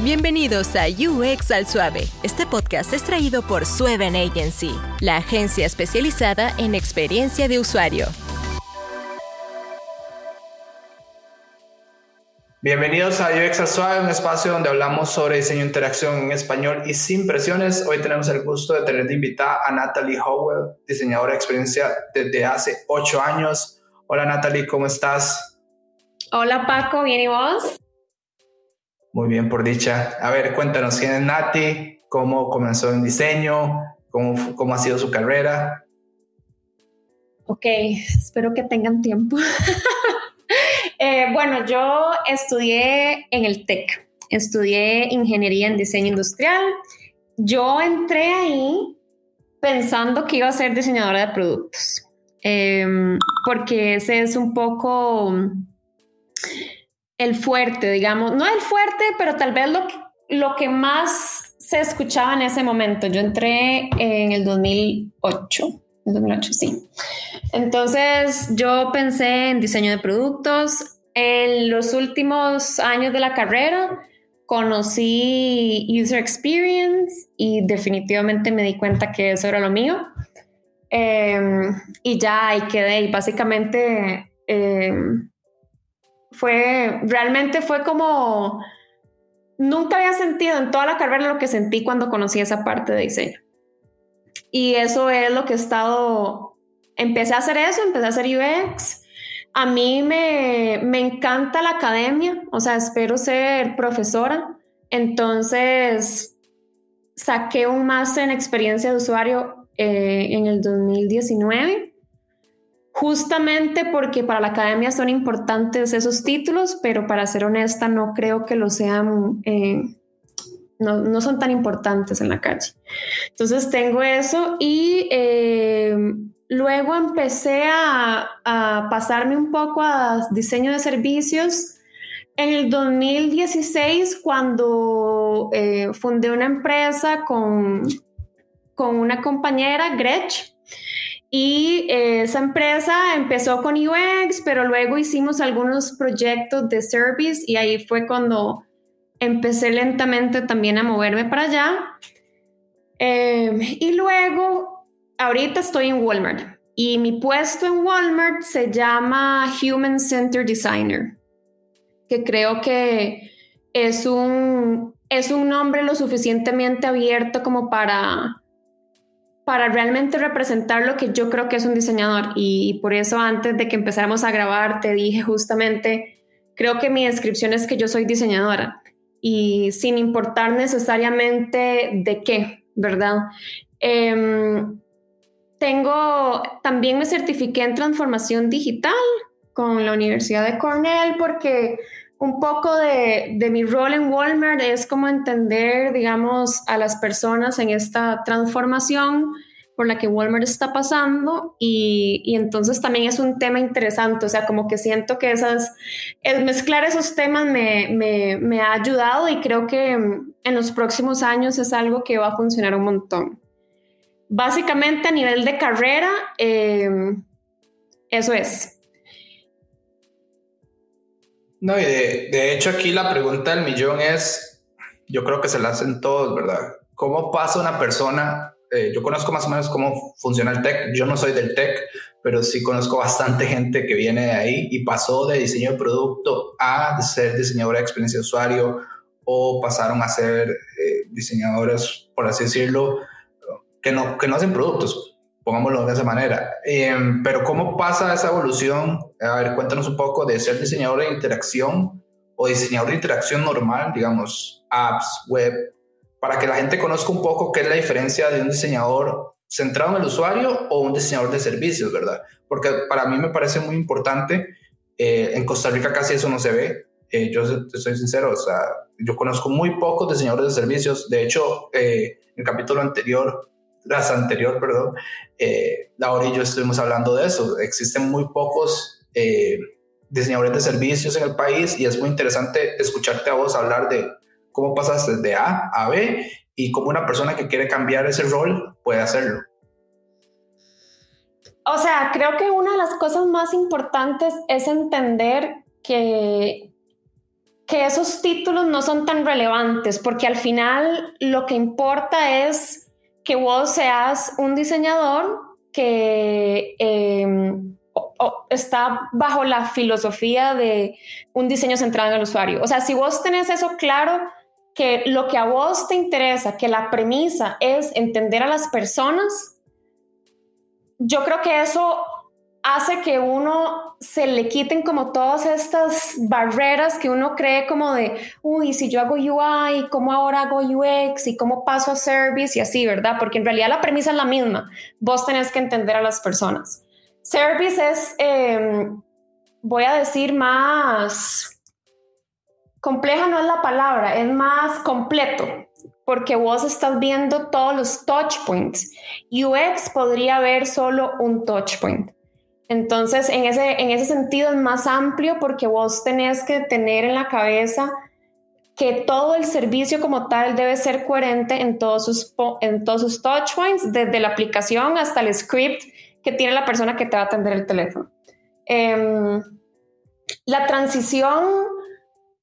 Bienvenidos a UX al Suave. Este podcast es traído por Sueven Agency, la agencia especializada en experiencia de usuario. Bienvenidos a UX al Suave, un espacio donde hablamos sobre diseño e interacción en español y sin presiones. Hoy tenemos el gusto de tener de invitada a Natalie Howell, diseñadora de experiencia desde hace ocho años. Hola Natalie, ¿cómo estás? Hola Paco, ¿bien y vos? Muy bien, por dicha. A ver, cuéntanos quién es Nati, cómo comenzó en diseño, cómo, cómo ha sido su carrera. Ok, espero que tengan tiempo. Eh, bueno, yo estudié en el TEC, estudié ingeniería en diseño industrial. Yo entré ahí pensando que iba a ser diseñadora de productos, em, porque ese es un poco el fuerte, digamos, no el fuerte, pero tal vez lo que, lo que más se escuchaba en ese momento. Yo entré en el 2008, en 2008, sí. Entonces yo pensé en diseño de productos. En los últimos años de la carrera conocí user experience y definitivamente me di cuenta que eso era lo mío. Em, y ya ahí quedé y básicamente... Em, fue, realmente fue como, nunca había sentido en toda la carrera lo que sentí cuando conocí esa parte de diseño. Y eso es lo que he estado, empecé a hacer eso, empecé a hacer UX. A mí me, me encanta la academia, o sea, espero ser profesora. Entonces, saqué un máster en experiencia de usuario eh, en el 2019 justamente porque para la academia son importantes esos títulos, pero para ser honesta no creo que lo sean, eh, no, son tan importantes en la calle. Entonces tengo eso y eh, luego empecé a, pasarme un poco a diseño de servicios. En el 2016, cuando eh, fundé una empresa con, con una compañera, Gretsch, y eh, esa empresa empezó con UX, pero luego hicimos algunos proyectos de service y ahí fue cuando empecé lentamente también a moverme para allá. Em, y luego, ahorita estoy en Walmart y mi puesto en Walmart se llama Human Center Designer, que creo que es un, es un nombre lo suficientemente abierto como para para realmente representar lo que yo creo que es un diseñador. Y, por eso antes de que empezáramos a grabar te dije justamente, creo que mi descripción es que yo soy diseñadora y sin importar necesariamente de qué, ¿verdad? Em, tengo, también me certifiqué en transformación digital con la Universidad de Cornell porque un poco de, mi rol en Walmart es como entender, digamos, a las personas en esta transformación por la que Walmart está pasando y, entonces también es un tema interesante, o sea, como que siento que esas, mezclar esos temas me, ha ayudado y creo que en los próximos años es algo que va a funcionar un montón. Básicamente a nivel de carrera, eh, eso es. No, y de, de, hecho aquí la pregunta del millón es, yo creo que se la hacen todos, ¿verdad? ¿Cómo pasa una persona? Eh, yo conozco más o menos cómo funciona el tech, yo no soy del tech, pero sí conozco bastante gente que viene de ahí y pasó de diseño de producto a ser diseñadora de experiencia de usuario o pasaron a ser eh, diseñadores, por así decirlo, que no, que no hacen productos, pongámoslo de esa manera. Em, pero ¿cómo pasa esa evolución? A ver, cuéntanos un poco de ser diseñador de interacción o diseñador de interacción normal, digamos, apps, web, para que la gente conozca un poco qué es la diferencia de un diseñador centrado en el usuario o un diseñador de servicios, ¿verdad? Porque para mí me parece muy importante, eh, en Costa Rica casi eso no se ve, eh, yo soy sincero, o sea, yo conozco muy pocos diseñadores de servicios, de hecho, eh, el capítulo anterior las anterior, perdón, eh, Laura y yo estuvimos hablando de eso. Existen muy pocos eh, diseñadores de servicios en el país y es muy interesante escucharte a vos hablar de cómo pasas de A a B y cómo una persona que quiere cambiar ese rol puede hacerlo. O sea, creo que una de las cosas más importantes es entender que que esos títulos no son tan relevantes, porque al final lo que importa es que vos seas un diseñador que em, está bajo la filosofía de un diseño centrado en el usuario. O sea, si vos tenés eso claro, que lo que a vos te interesa, que la premisa es entender a las personas, yo creo que eso hace que uno se le quiten como todas estas barreras que uno cree como de, uy, si yo hago UI, ¿cómo ahora hago UX? ¿Y cómo paso a service? Y así, ¿verdad? Porque en realidad la premisa es la misma. Vos tenés que entender a las personas. Service es, em, voy a decir más compleja, no es la palabra, es más completo porque vos estás viendo todos los touch points. UX podría haber solo un touch point. Entonces, en ese, en ese sentido es más amplio porque vos tenés que tener en la cabeza que todo el servicio como tal debe ser coherente en todos sus, en todos sus touch desde la aplicación hasta el script que tiene la persona que te va a atender el teléfono. Em, la transición,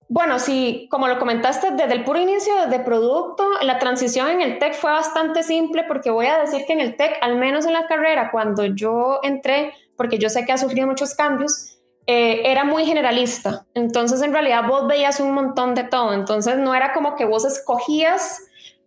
bueno, sí, como lo comentaste desde el puro inicio de producto, la transición en el tech fue bastante simple porque voy a decir que en el tech, al menos en la carrera, cuando yo entré, porque yo sé que ha sufrido muchos cambios, eh, era muy generalista. Entonces, en realidad, vos veías un montón de todo. Entonces, no era como que vos escogías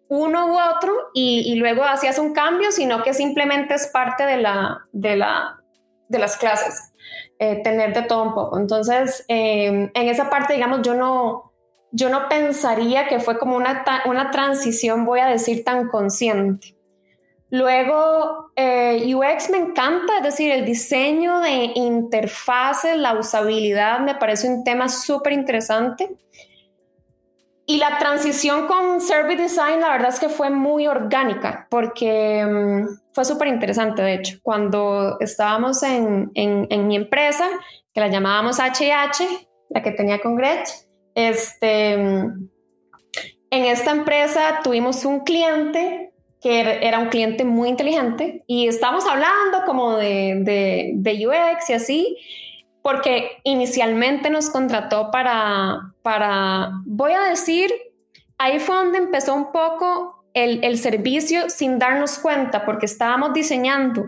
uno u otro y, luego hacías un cambio, sino que simplemente es parte de, la, de las clases, eh, tener de todo un poco. Entonces, em, en esa parte, digamos, yo no, yo no pensaría que fue como una, una transición, voy a decir, tan consciente. Luego, eh, UX me encanta, es decir, el diseño de interfaces, la usabilidad me parece un tema súper interesante. Y la transición con Service Design, la verdad es que fue muy orgánica, porque mm, fue súper interesante, de hecho. Cuando estábamos en, en, mi empresa, que la llamábamos HH, la que tenía con Gretsch, este, en esta empresa tuvimos un cliente que era un cliente muy inteligente y estábamos hablando como de, de, UX y así, porque inicialmente nos contrató para, para, voy a decir, ahí fue donde empezó un poco el, servicio sin darnos cuenta, porque estábamos diseñando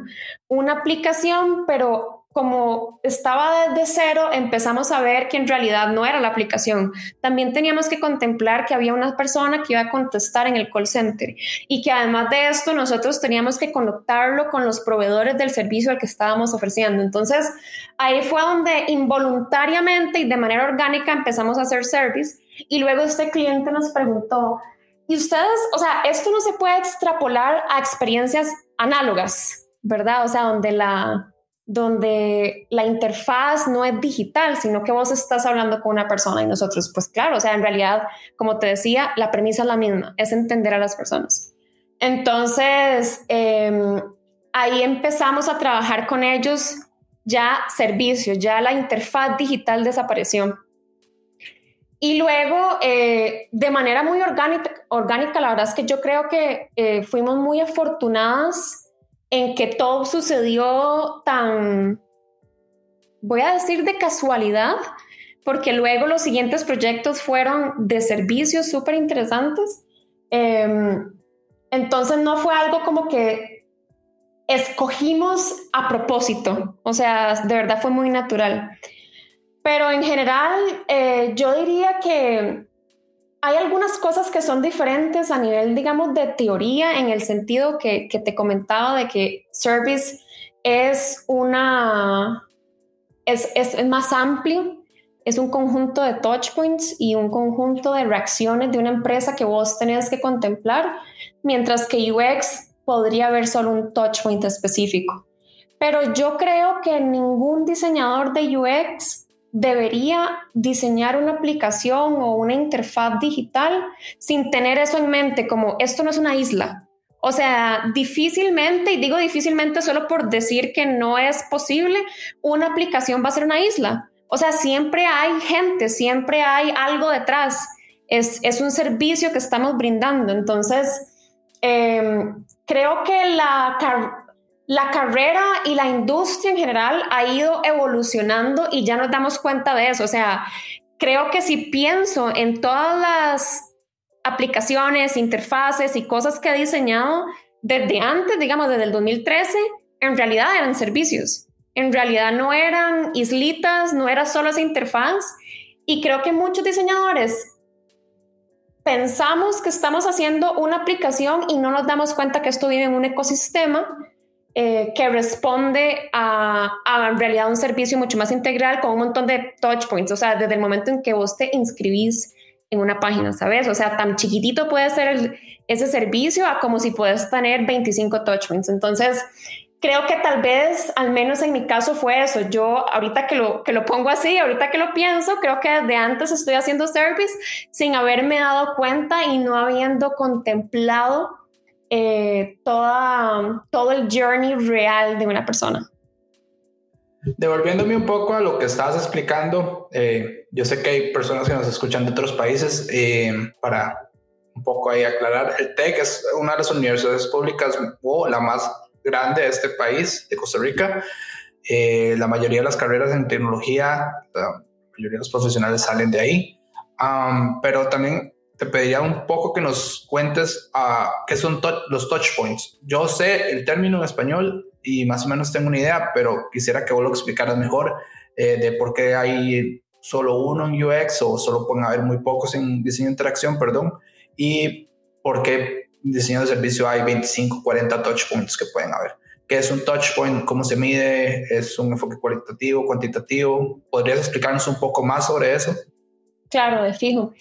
una aplicación, pero como estaba desde cero, empezamos a ver que en realidad no era la aplicación. También teníamos que contemplar que había una persona que iba a contestar en el call center y que además de esto nosotros teníamos que conectarlo con los proveedores del servicio al que estábamos ofreciendo. Entonces, ahí fue donde involuntariamente y de manera orgánica empezamos a hacer service y luego este cliente nos preguntó, ¿y ustedes, o sea, esto no se puede extrapolar a experiencias análogas, ¿verdad? O sea, donde la donde la interfaz no es digital, sino que vos estás hablando con una persona y nosotros, pues claro, o sea, en realidad, como te decía, la premisa es la misma, es entender a las personas. Entonces, em, ahí empezamos a trabajar con ellos ya servicios, ya la interfaz digital desapareció. Y luego, eh, de manera muy orgánica, orgánica, la verdad es que yo creo que eh, fuimos muy afortunadas en que todo sucedió tan, voy a decir de casualidad, porque luego los siguientes proyectos fueron de servicios súper interesantes. Em, entonces no fue algo como que escogimos a propósito, o sea, de verdad fue muy natural. Pero en general, eh, yo diría que hay algunas cosas que son diferentes a nivel, digamos, de teoría, en el sentido que, te comentaba de que service es una, es, es, más amplio, es un conjunto de touch points y un conjunto de reacciones de una empresa que vos tenés que contemplar, mientras que UX podría haber solo un touch point específico. Pero yo creo que ningún diseñador de UX debería diseñar una aplicación o una interfaz digital sin tener eso en mente, como esto no es una isla. O sea, difícilmente, y digo difícilmente solo por decir que no es posible, una aplicación va a ser una isla. O sea, siempre hay gente, siempre hay algo detrás. Es, un servicio que estamos brindando. Entonces, em, creo que la, la carrera y la industria en general ha ido evolucionando y ya nos damos cuenta de eso. O sea, creo que si pienso en todas las aplicaciones, interfaces y cosas que he diseñado desde antes, digamos, desde el 2013, en realidad eran servicios. En realidad no eran islitas, no era solo esa interfaz. Y creo que muchos diseñadores pensamos que estamos haciendo una aplicación y no nos damos cuenta que esto vive en un ecosistema eh, que responde a, en realidad un servicio mucho más integral con un montón de touch points, o sea, desde el momento en que vos te inscribís en una página, ¿sabes? O sea, tan chiquitito puede ser ese servicio a como si puedes tener 25 touch points. Entonces, creo que tal vez, al menos en mi caso fue eso. Yo ahorita que lo, que lo pongo así, ahorita que lo pienso, creo que desde antes estoy haciendo service sin haberme dado cuenta y no habiendo contemplado eh, toda, todo el journey real de una persona. Devolviéndome un poco a lo que estabas explicando, eh, yo sé que hay personas que nos escuchan de otros países, eh, para un poco ahí aclarar, el TEC es una de las universidades públicas o la más grande de este país, de Costa Rica. la mayoría de las carreras en tecnología, la mayoría de los profesionales salen de ahí, pero también te pediría un poco que nos cuentes uh, qué son los touch points. Yo sé el término en español y más o menos tengo una idea, pero quisiera que vos lo explicaras mejor eh, de por qué hay solo uno en UX o solo pueden haber muy pocos en diseño de interacción, perdón, y por qué en diseño de servicio hay 25, 40 touch points que pueden haber. ¿Qué es un touch point? ¿Cómo se mide? ¿Es un enfoque cualitativo, cuantitativo? ¿Podrías explicarnos un poco más sobre eso? Claro, de fijo.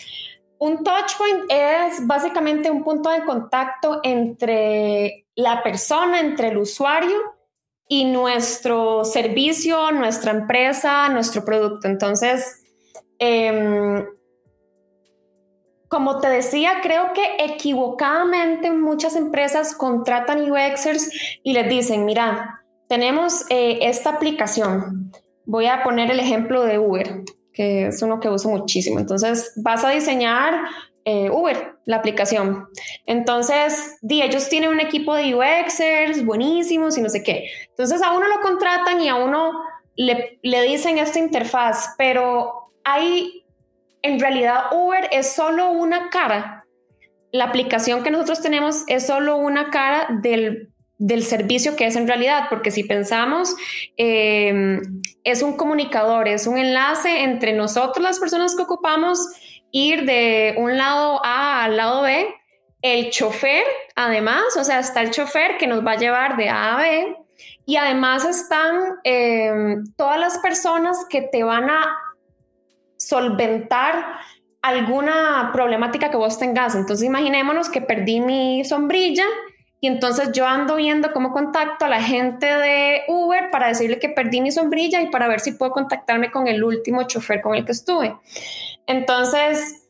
Un touchpoint es básicamente un punto de contacto entre la persona, entre el usuario y nuestro servicio, nuestra empresa, nuestro producto. Entonces, em, como te decía, creo que equivocadamente muchas empresas contratan UXers y les dicen, mira, tenemos eh, esta aplicación. Voy a poner el ejemplo de Uber es uno que uso muchísimo. Entonces vas a diseñar eh, Uber, la aplicación. Entonces, di, ellos tienen un equipo de UXers buenísimos y no sé qué. Entonces a uno lo contratan y a uno le, le dicen esta interfaz, pero hay, en realidad Uber es solo una cara. La aplicación que nosotros tenemos es solo una cara del del servicio que es en realidad, porque si pensamos, eh, es un comunicador, es un enlace entre nosotros, las personas que ocupamos, ir de un lado A al lado B, el chofer, además, o sea, está el chofer que nos va a llevar de A a B, y además están eh, todas las personas que te van a solventar alguna problemática que vos tengas. Entonces, imaginémonos que perdí mi sombrilla y entonces yo ando viendo cómo contacto a la gente de Uber para decirle que perdí mi sombrilla y para ver si puedo contactarme con el último chofer con el que estuve. Entonces,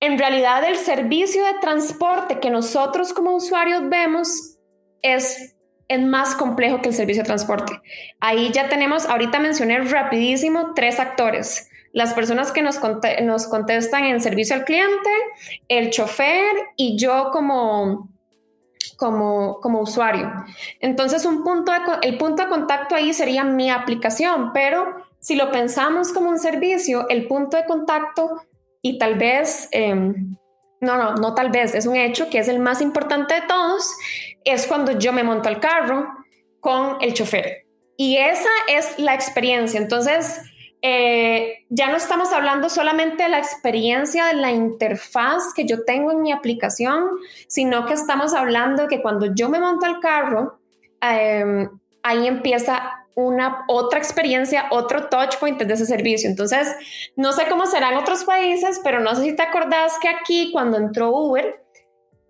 en realidad el servicio de transporte que nosotros como usuarios vemos es, es más complejo que el servicio de transporte. Ahí ya tenemos, ahorita mencioné rapidísimo tres actores las personas que nos, nos, contestan en servicio al cliente, el chofer y yo como, como, como usuario. Entonces, un punto el punto de contacto ahí sería mi aplicación, pero si lo pensamos como un servicio, el punto de contacto y tal vez, em, no, no, no tal vez, es un hecho que es el más importante de todos, es cuando yo me monto al carro con el chofer. Y esa es la experiencia. Entonces, eh, ya no estamos hablando solamente de la experiencia de la interfaz que yo tengo en mi aplicación, sino que estamos hablando de que cuando yo me monto al carro, em, ahí empieza una otra experiencia, otro touch point de ese servicio. Entonces, no sé cómo será en otros países, pero no sé si te acordás que aquí cuando entró Uber,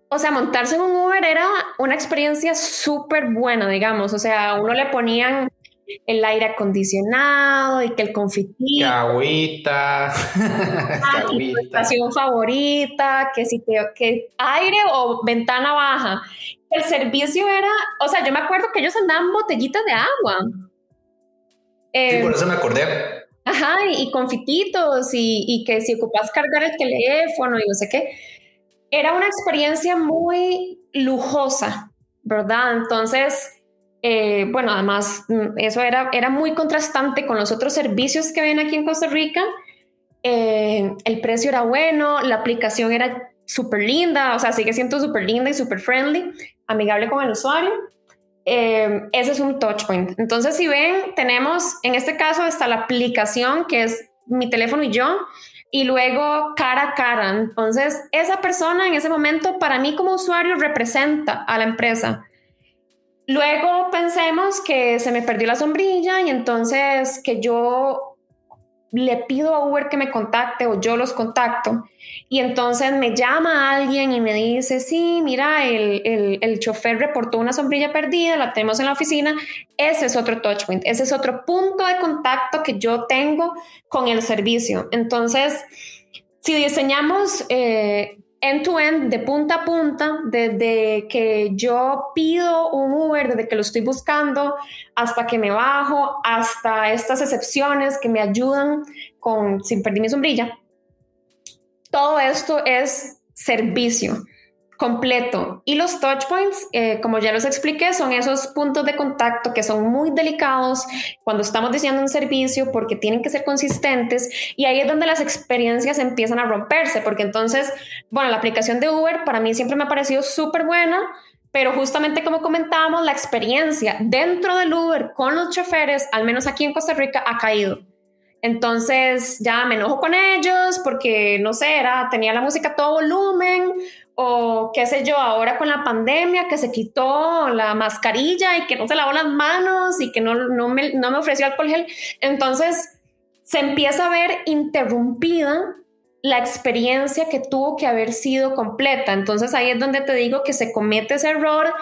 o sea, montarse en un Uber era una experiencia súper buena, digamos. O sea, uno le ponían el aire acondicionado y que el confitito. Agüita. Ah, estación favorita, que si te, que aire o ventana baja. El servicio era, o sea, yo me acuerdo que ellos andaban botellitas de agua. sí, por eso me acordé. Ajá, y, confititos y, y que si ocupas cargar el teléfono y no sé qué. Era una experiencia muy lujosa, ¿verdad? Entonces, eh, bueno, además, mm, eso era, era muy contrastante con los otros servicios que ven aquí en Costa Rica. eh, el precio era bueno, la aplicación era súper linda, o sea, sigue siendo súper linda y súper friendly, amigable con el usuario. Eh, ese es un touch point. Entonces, si ven, tenemos en este caso está la aplicación que es mi teléfono y yo, y luego cara a cara. Entonces, esa persona en ese momento para mí como usuario representa a la empresa. Luego pensemos que se me perdió la sombrilla y entonces que yo le pido a Uber que me contacte o yo los contacto. Y entonces me llama alguien y me dice, sí, mira, el, el, el, chofer reportó una sombrilla perdida, la tenemos en la oficina. Ese es otro touch point, ese es otro punto de contacto que yo tengo con el servicio. Entonces, si diseñamos eh, end-to-end, de punta a punta, desde que yo pido un Uber, desde que lo estoy buscando, hasta que me bajo, hasta estas excepciones que me ayudan con sin perder mi sombrilla. Todo esto es servicio completo. Y los touch points, eh, como ya los expliqué, son esos puntos de contacto que son muy delicados cuando estamos diseñando un servicio porque tienen que ser consistentes y ahí es donde las experiencias empiezan a romperse, porque entonces, bueno, la aplicación de Uber para mí siempre me ha parecido súper buena, pero justamente como comentábamos, la experiencia dentro del Uber con los choferes, al menos aquí en Costa Rica, ha caído. Entonces ya me enojo con ellos porque, no sé, era, tenía la música a todo volumen o qué sé yo, ahora con la pandemia que se quitó la mascarilla y que no se lavó las manos y que no, no, me, no me ofreció alcohol gel. Entonces se empieza a ver interrumpida la experiencia que tuvo que haber sido completa. Entonces ahí es donde te digo que se comete ese error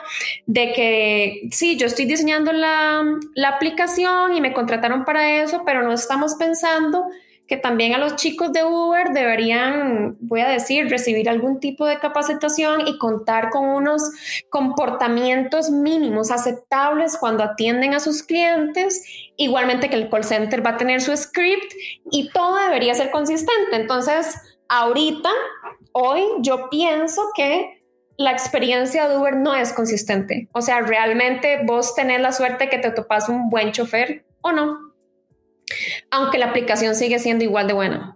de que sí, yo estoy diseñando la, la aplicación y me contrataron para eso, pero no estamos pensando que también a los chicos de Uber deberían, voy a decir, recibir algún tipo de capacitación y contar con unos comportamientos mínimos aceptables cuando atienden a sus clientes, igualmente que el call center va a tener su script y todo debería ser consistente. Entonces, ahorita, hoy, yo pienso que la experiencia de Uber no es consistente. O sea, realmente vos tenés la suerte que te topas un buen chofer o no aunque la aplicación sigue siendo igual de buena.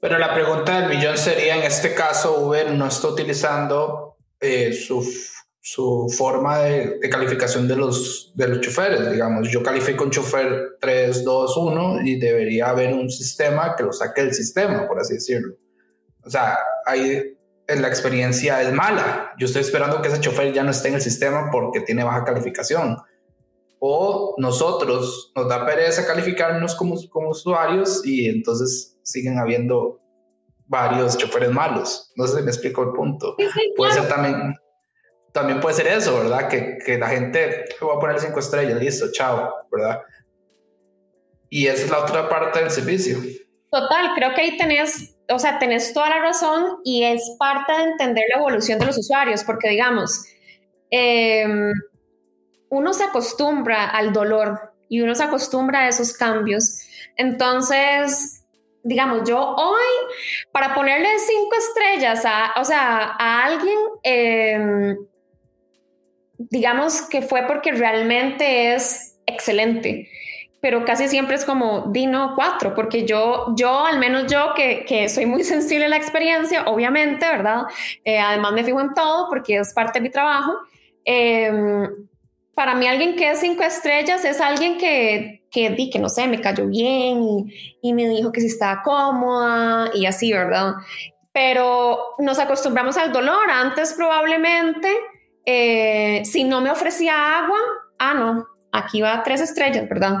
Pero la pregunta del millón sería, en este caso, Uber no está utilizando eh, su, su, forma de, de, calificación de los, de los choferes. Digamos, yo califico un chofer 3, 2, 1 y debería haber un sistema que lo saque del sistema, por así decirlo. O sea, ahí la experiencia es mala. Yo estoy esperando que ese chofer ya no esté en el sistema porque tiene baja calificación o nosotros nos da pereza calificarnos como, como usuarios y entonces siguen habiendo varios choferes malos. No sé si me explico el punto. puede ser también, también puede ser eso, ¿verdad? Que, que la gente va a poner cinco estrellas, listo, chao, ¿verdad? Y esa es la otra parte del servicio. Total, creo que ahí tenés, o sea, tenés toda la razón y es parte de entender la evolución de los usuarios, porque digamos, eh, uno se acostumbra al dolor y uno se acostumbra a esos cambios. Entonces, digamos, yo hoy, para ponerle cinco estrellas a, o sea, a alguien, em, digamos que fue porque realmente es excelente pero casi siempre es como Dino cuatro, porque yo, yo, al menos yo, que, que soy muy sensible a la experiencia, obviamente, ¿verdad? Eh, además me fijo en todo porque es parte de mi trabajo. Eh, para mí alguien que es cinco estrellas es alguien que, que di que no sé, me cayó bien y, me dijo que sí estaba cómoda y así, ¿verdad? Pero nos acostumbramos al dolor. Antes probablemente, eh, si no me ofrecía agua, ah, no, aquí va tres estrellas, ¿verdad?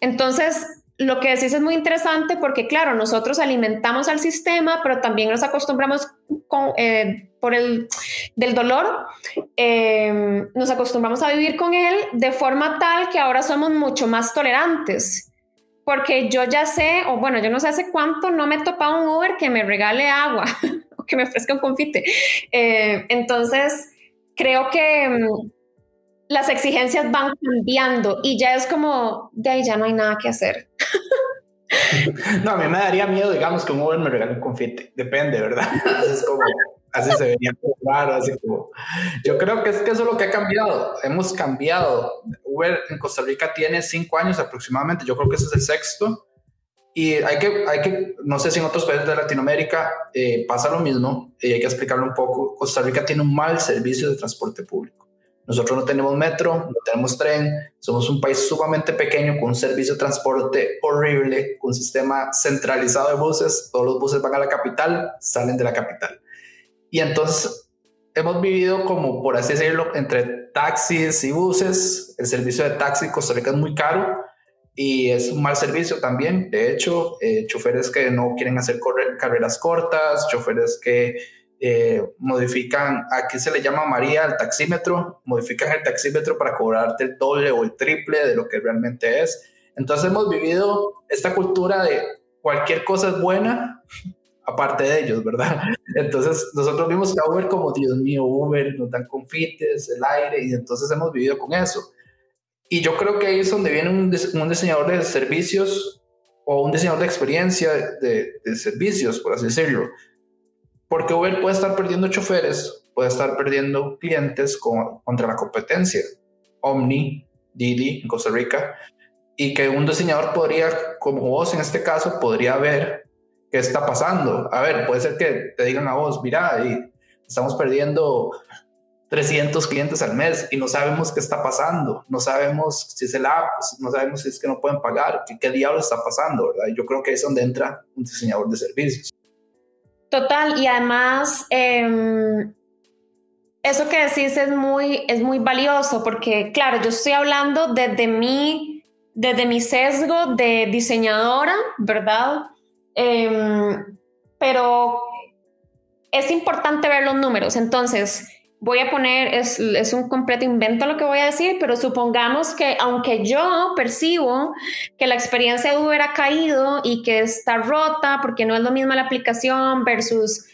Entonces, lo que decís es muy interesante porque, claro, nosotros alimentamos al sistema, pero también nos acostumbramos con, eh, por el del dolor, eh, nos acostumbramos a vivir con él de forma tal que ahora somos mucho más tolerantes. Porque yo ya sé, o bueno, yo no sé hace cuánto no me he topado un Uber que me regale agua o que me ofrezca un confite. Eh, entonces, creo que mm, las exigencias van cambiando y ya es como, de ahí ya no hay nada que hacer. No, a mí me daría miedo, digamos, que un Uber me regale un confite. Depende, ¿verdad? Así es como, así se vería raro, así como. Yo creo que es que eso es lo que ha cambiado. Hemos cambiado. Uber en Costa Rica tiene cinco años aproximadamente. Yo creo que ese es el sexto. Y hay que, hay que, no sé si en otros países de Latinoamérica eh, pasa lo mismo, y hay que explicarlo un poco. Costa Rica tiene un mal servicio de transporte público. Nosotros no tenemos metro, no tenemos tren, somos un país sumamente pequeño con un servicio de transporte horrible, con un sistema centralizado de buses, todos los buses van a la capital, salen de la capital. Y entonces hemos vivido como, por así decirlo, entre taxis y buses. El servicio de taxi en Costa Rica es muy caro y es un mal servicio también. De hecho, eh, choferes que no quieren hacer carreras cortas, choferes que eh, modifican, aquí se le llama María el taxímetro, modifican el taxímetro para cobrarte el doble o el triple de lo que realmente es. Entonces hemos vivido esta cultura de cualquier cosa es buena, aparte de ellos, ¿verdad? Entonces nosotros vimos a Uber como, Dios mío, Uber, nos dan confites, el aire, y entonces hemos vivido con eso. Y yo creo que ahí es donde viene un, un diseñador de servicios o un diseñador de experiencia de, de servicios, por así decirlo porque Uber puede estar perdiendo choferes, puede estar perdiendo clientes contra la competencia. Omni, Didi en Costa Rica, y que un diseñador podría, como vos en este caso, podría ver qué está pasando. A ver, puede ser que te digan a vos, mira, y estamos perdiendo 300 clientes al mes y no sabemos qué está pasando, no sabemos si es el app, no sabemos si es que no pueden pagar, qué, qué diablo está pasando, ¿verdad? Yo creo que es donde entra un diseñador de servicios. Total, y además em, eso que decís es muy, es muy valioso porque, claro, yo estoy hablando desde mi, desde mi sesgo de diseñadora, ¿verdad? Em, pero es importante ver los números. Entonces, voy a poner, es, es, un completo invento lo que voy a decir, pero supongamos que aunque yo percibo que la experiencia de Uber ha caído y que está rota porque no es lo mismo la aplicación versus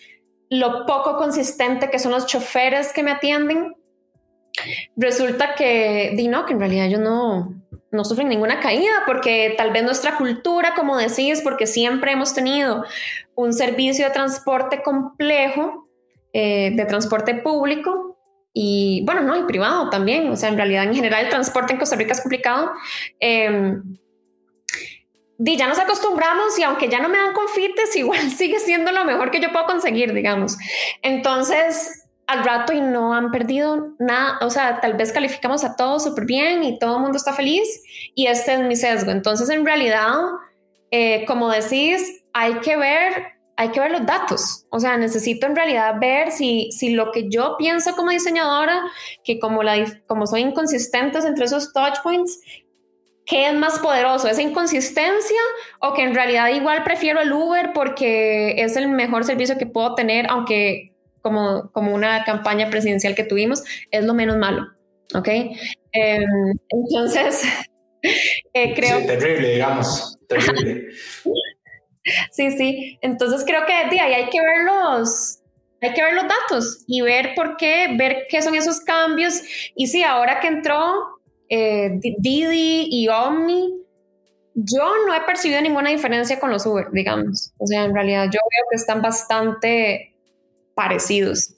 lo poco consistente que son los choferes que me atienden, resulta que, di no, que en realidad yo no, no sufren ninguna caída porque tal vez nuestra cultura, como decís, porque siempre hemos tenido un servicio de transporte complejo, eh, de transporte público y bueno, no, y privado también. O sea, en realidad en general el transporte en Costa Rica es complicado. Eh, ya nos acostumbramos y aunque ya no me dan confites, igual sigue siendo lo mejor que yo puedo conseguir, digamos. Entonces, al rato y no han perdido nada, o sea, tal vez calificamos a todos súper bien y todo el mundo está feliz y este es mi sesgo. Entonces, en realidad, eh, como decís, hay que ver hay que ver los datos. O sea, necesito en realidad ver si, si lo que yo pienso como diseñadora, que como, la, como soy inconsistentes entre esos touch points, ¿qué es más poderoso? ¿Esa inconsistencia o que en realidad igual prefiero el Uber porque es el mejor servicio que puedo tener, aunque como, como una campaña presidencial que tuvimos, es lo menos malo? ¿Ok? Em, entonces, eh, creo... Sí, terrible, digamos, terrible. Sí, sí. Entonces creo que ahí hay que ver los, hay que ver los datos y ver por qué, ver qué son esos cambios. Y sí, ahora que entró eh, Didi y Omni, yo no he percibido ninguna diferencia con los Uber, digamos. O sea, en realidad yo veo que están bastante parecidos.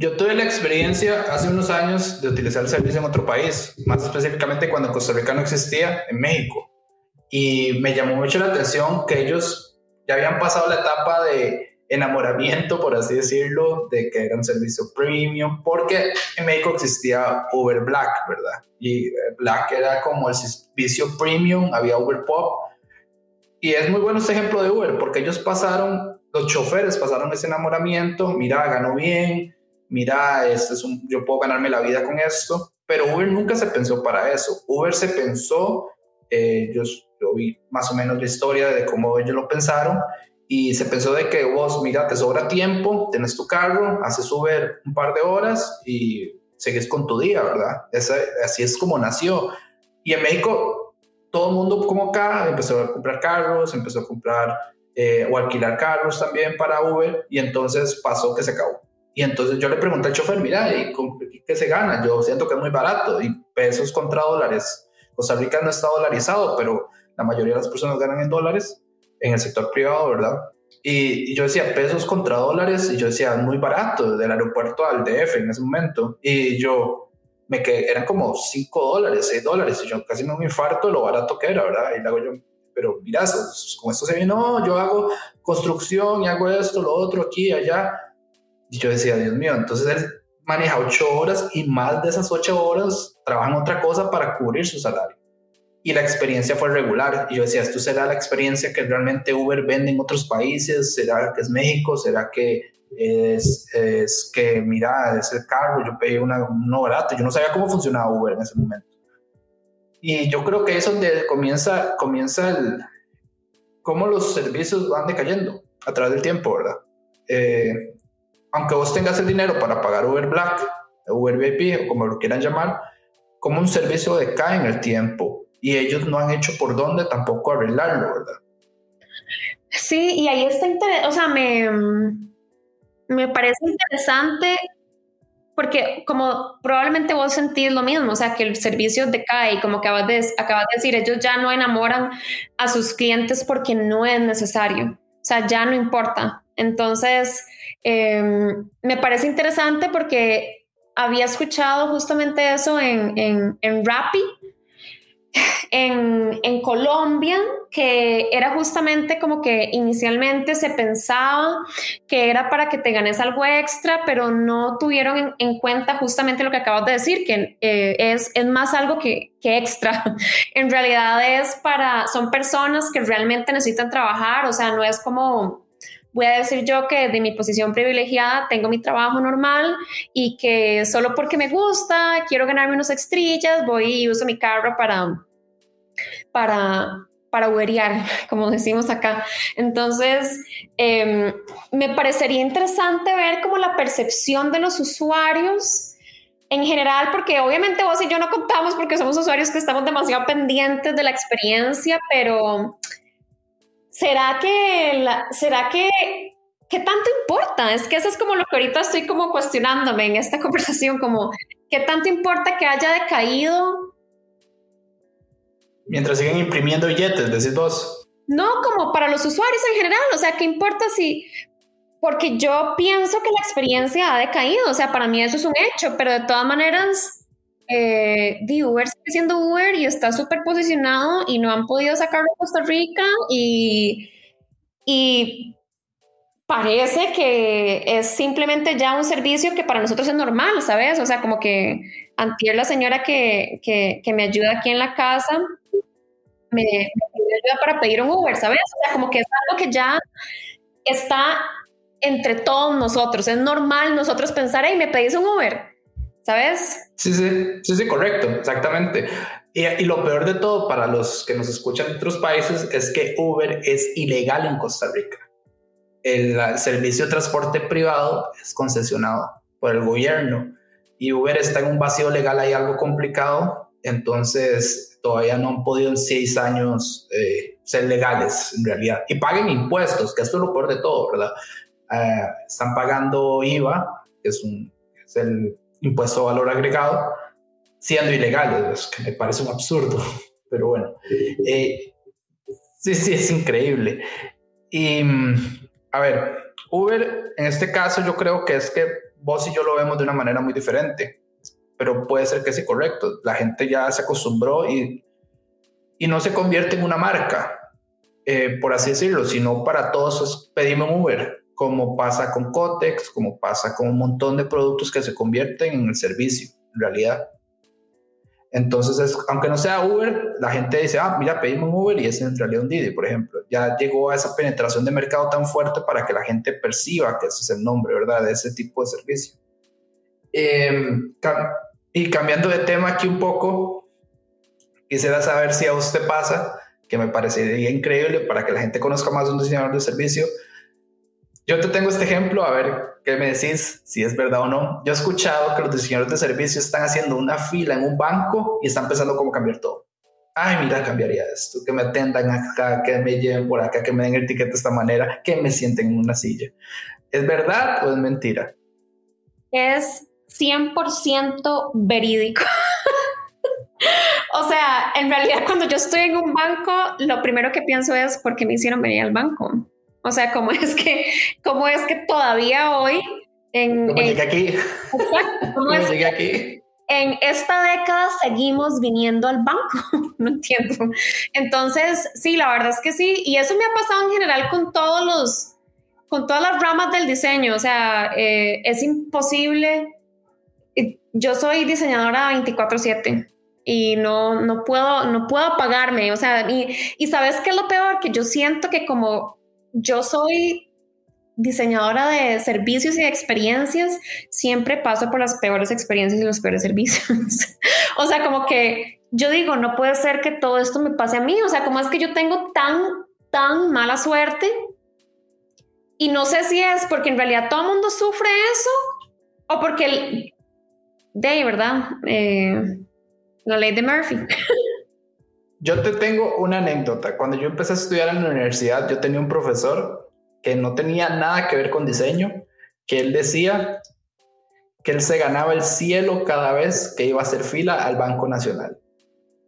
Yo tuve la experiencia hace unos años de utilizar el servicio en otro país, más específicamente cuando Costa Rica no existía, en México y me llamó mucho la atención que ellos ya habían pasado la etapa de enamoramiento, por así decirlo, de que era un servicio premium, porque en México existía Uber Black, ¿verdad? Y Black era como el servicio premium, había Uber Pop. Y es muy bueno este ejemplo de Uber, porque ellos pasaron, los choferes pasaron ese enamoramiento, mira, ganó bien, mira, este es un, yo puedo ganarme la vida con esto, pero Uber nunca se pensó para eso. Uber se pensó, eh, ellos yo vi más o menos la historia de cómo ellos lo pensaron y se pensó de que vos, mira, te sobra tiempo, tenés tu carro, haces Uber un par de horas y sigues con tu día, ¿verdad? así es como nació. Y en México, todo el mundo como acá empezó a comprar carros, empezó a comprar eh, o alquilar carros también para Uber y entonces pasó que se acabó. Y entonces yo le pregunté al chofer, mira, ¿y qué se gana? Yo siento que es muy barato y pesos contra dólares. Costa Rica no está dolarizado, pero la mayoría de las personas ganan en dólares en el sector privado, ¿verdad? Y, yo decía pesos contra dólares y yo decía muy barato del aeropuerto al DF en ese momento. Y yo me quedé, eran como 5 dólares, 6 dólares y yo casi me un infarto lo barato que era, ¿verdad? Y luego yo pero mira, con esto se viene, no, yo hago construcción y hago esto, lo otro, aquí, allá. Y yo decía, Dios mío, entonces él maneja ocho horas y más de esas ocho horas trabaja en otra cosa para cubrir su salario. Y la experiencia fue regular. Y yo decía, ¿esto será la experiencia que realmente Uber vende en otros países? ¿Será que es México? ¿Será que es, que, mira, es el carro? Yo pedí una, uno barato. Yo no sabía cómo funcionaba Uber en ese momento. Y yo creo que es donde comienza, comienza el, cómo los servicios van decayendo a través del tiempo, ¿verdad? Eh, aunque vos tengas el dinero para pagar Uber Black, Uber VIP o como lo quieran llamar, como un servicio decae en el tiempo y ellos no han hecho por dónde tampoco arreglarlo, ¿verdad? Sí, y ahí está o sea, me, me parece interesante porque como probablemente vos sentís lo mismo, o sea, que el servicio decae, como acabas de, acabas de decir, ellos ya no enamoran a sus clientes porque no es necesario, o sea, ya no importa. Entonces, em, me parece interesante porque había escuchado justamente eso en, en, en Rappi, en, en, Colombia, que era justamente como que inicialmente se pensaba que era para que te ganes algo extra, pero no tuvieron en, cuenta justamente lo que acabas de decir, que eh, es, es más algo que, que extra. en realidad es para, son personas que realmente necesitan trabajar, o sea, no es como voy a decir yo que de mi posición privilegiada tengo mi trabajo normal y que solo porque me gusta, quiero ganarme unos extrillas, voy y uso mi carro para, para, para como decimos acá. Entonces, em, me parecería interesante ver como la percepción de los usuarios en general, porque obviamente vos y yo no contamos porque somos usuarios que estamos demasiado pendientes de la experiencia, pero ¿será que, será que, qué tanto importa? Es que eso es como lo que ahorita estoy como cuestionándome en esta conversación, como, ¿qué tanto importa que haya decaído? Mientras siguen imprimiendo billetes, decís vos. No, como para los usuarios en general, o sea, ¿qué importa si, porque yo pienso que la experiencia ha decaído, o sea, para mí eso es un hecho, pero de todas maneras, eh, Uber sigue siendo Uber y está súper posicionado y no han podido sacarlo a Costa Rica y, y parece que es simplemente ya un servicio que para nosotros es normal, ¿sabes? O sea, como que antier la señora que, que, que me ayuda aquí en la casa me, me ayuda para pedir un Uber, ¿sabes? O sea, como que es algo que ya está entre todos nosotros. Es normal nosotros pensar, hey, me pedís un Uber. ¿sabes? Sí, sí, sí, sí, correcto, exactamente. Y, y, lo peor de todo para los que nos escuchan en otros países es que Uber es ilegal en Costa Rica. El, el servicio de transporte privado es concesionado por el gobierno y Uber está en un vacío legal ahí algo complicado, entonces todavía no han podido en seis años eh, ser legales en realidad y paguen impuestos, que esto es lo peor de todo, ¿verdad? Eh, están pagando IVA, que es, un, es el impuesto a valor agregado, siendo ilegales, que me parece un absurdo, pero bueno, eh, sí, sí, es increíble. Y, mm, a ver, Uber, en este caso yo creo que es que vos y yo lo vemos de una manera muy diferente, pero puede ser que sea correcto. La gente ya se acostumbró y, y no se convierte en una marca, eh, por así decirlo, sino para todos pedimos Uber como pasa con Cotex, como pasa con un montón de productos que se convierten en el servicio, en realidad. Entonces, aunque no sea Uber, la gente dice, ah, mira, pedimos Uber y es en realidad un Didi, por ejemplo. Ya llegó a esa penetración de mercado tan fuerte para que la gente perciba que ese es el nombre, ¿verdad? De ese tipo de servicio. Em, y cambiando de tema aquí un poco, quisiera saber si a usted pasa, que me parecería increíble para que la gente conozca más un diseñador de servicio, yo te tengo este ejemplo, a ver qué me decís, si es verdad o no. Yo he escuchado que los diseñadores de servicios están haciendo una fila en un banco y están pensando cómo cambiar todo. Ay, mira, cambiaría esto, que me atendan acá, que me lleven por acá, que me den el ticket de esta manera, que me sienten en una silla. ¿Es verdad o es mentira? Es 100% verídico. o sea, en realidad cuando yo estoy en un banco, lo primero que pienso es, ¿por qué me hicieron venir al banco? O sea, ¿cómo es que, cómo es que todavía hoy en... ¿Cómo llegué aquí? Exacto, ¿cómo, es llegué aquí? en esta década seguimos viniendo al banco, no entiendo. Entonces, sí, la verdad es que sí, y eso me ha pasado en general con todos los, con todas las ramas del diseño, o sea, eh, es imposible. Yo soy diseñadora 24/7 y no, no, puedo, no puedo apagarme, o sea, y, y sabes qué es lo peor, que yo siento que como yo soy diseñadora de servicios y de experiencias, siempre paso por las peores experiencias y los peores servicios. o sea, como que yo digo, no puede ser que todo esto me pase a mí. O sea, como es que yo tengo tan, tan mala suerte? Y no sé si es porque en realidad todo el mundo sufre eso o porque el, de verdad, eh, la ley de Murphy. yo te tengo una anécdota. Cuando yo empecé a estudiar en la universidad, yo tenía un profesor que no tenía nada que ver con diseño, que él decía que él se ganaba el cielo cada vez que iba a hacer fila al Banco Nacional.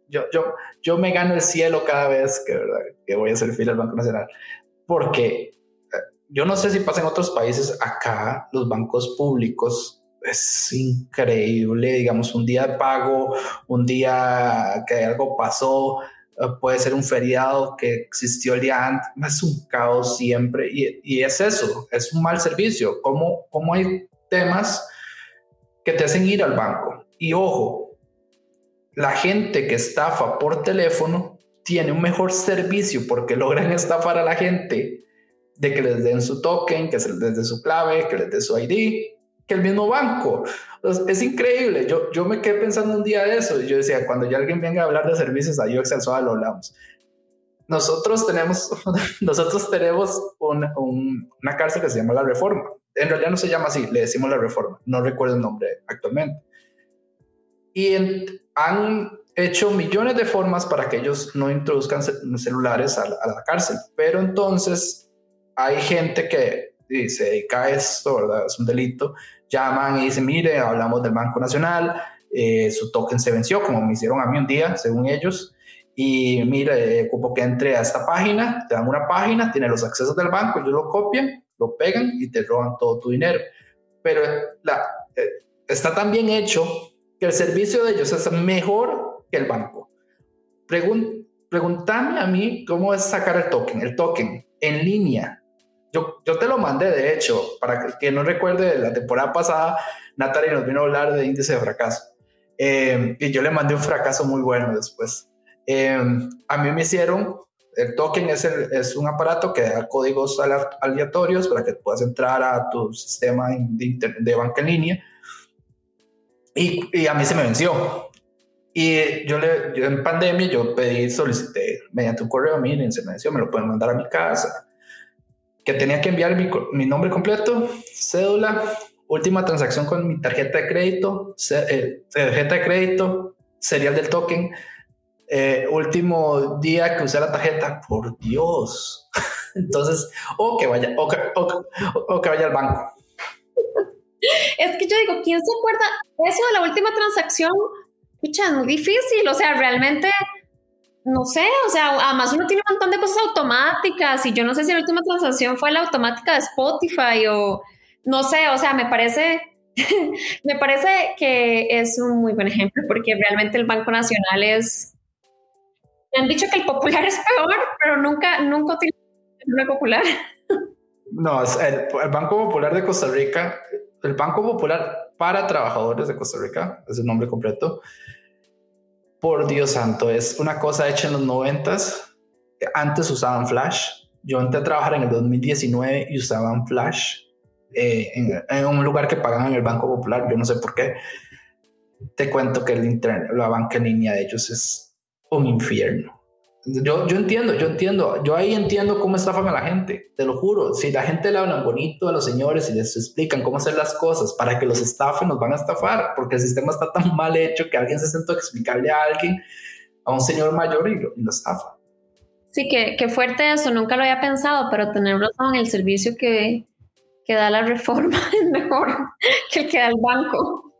Yo, yo, yo me gano el cielo cada vez que, que voy a hacer fila al Banco Nacional, porque eh, yo no sé si pasa en otros países, acá los bancos públicos es increíble, digamos, un día de pago, un día que algo pasó, eh, puede ser un feriado que existió el día antes, es un caos siempre y, es eso, es un mal servicio, como, como hay temas que te hacen ir al banco. Y ojo, la gente que estafa por teléfono tiene un mejor servicio porque logran estafar a la gente de que les den su token, que les den su clave, que les den su ID, que el mismo banco. Es increíble. Yo, yo me quedé pensando un día de eso y yo decía, cuando ya alguien venga a hablar de servicios a UX al lo hablamos. Nosotros tenemos, nosotros tenemos una, una cárcel que se llama La Reforma. En realidad no se llama así, le decimos La Reforma. No recuerdo el nombre actualmente. Y han hecho millones de formas para que ellos no introduzcan celulares a a la cárcel. Pero entonces hay gente que y se dedica a esto, ¿verdad? Es un delito, llaman y dicen, mire, hablamos del Banco Nacional, eh, su token se venció, como me hicieron a mí un día, según ellos, y mire, ocupo que entre a esta página, te dan una página, tiene los accesos del banco, ellos lo copian, lo pegan y te roban todo tu dinero. Pero la, eh, está tan bien hecho que el servicio de ellos es mejor que el banco. Pregun pregúntame a mí cómo es sacar el token, el token en línea yo, yo te lo mandé, de hecho, para que, no recuerde, la temporada pasada, Natalie nos vino a hablar de índice de fracaso. Eh, y yo le mandé un fracaso muy bueno después. Eh, a mí me hicieron, el token es, es un aparato que da códigos aleatorios para que puedas entrar a tu sistema de, de banca en línea. Y, y, a mí se me venció. Y yo, le, yo en pandemia yo pedí, solicité mediante un correo, miren, se me venció, me lo pueden mandar a mi casa que tenía que enviar mi, nombre completo, cédula, última transacción con mi tarjeta de crédito, eh, tarjeta de crédito, serial del token, eh, último día que usé la tarjeta, por Dios. Entonces, o que vaya, o que, vaya al banco. Es que yo digo, ¿quién se acuerda eso de la última transacción? Pucha, muy difícil, o sea, realmente no sé, o sea, además uno tiene un montón de cosas automáticas y yo no sé si la última transacción fue la automática de Spotify o no sé, o sea, me parece, me parece que es un muy buen ejemplo porque realmente el Banco Nacional es, me han dicho que el popular es peor, pero nunca, nunca utilizo el popular. No, el, el Banco Popular de Costa Rica, el Banco Popular para Trabajadores de Costa Rica, es el nombre completo, por Dios santo, es una cosa hecha en los noventas. Antes usaban Flash. Yo entré a trabajar en el 2019 y usaban Flash eh, en, un lugar que pagaban en el Banco Popular. Yo no sé por qué. Te cuento que el internet, la banca en línea de ellos es un infierno. Yo, yo entiendo, yo entiendo, yo ahí entiendo cómo estafan a la gente, te lo juro. Si la gente le hablan bonito a los señores y les explican cómo hacer las cosas para que los estafen, nos van a estafar, porque el sistema está tan mal hecho que alguien se sentó a explicarle a alguien, a un señor mayor y lo, estafa. Sí, que, que, fuerte eso, nunca lo había pensado, pero tener razón, el servicio que, que da la reforma es mejor que el que da el banco.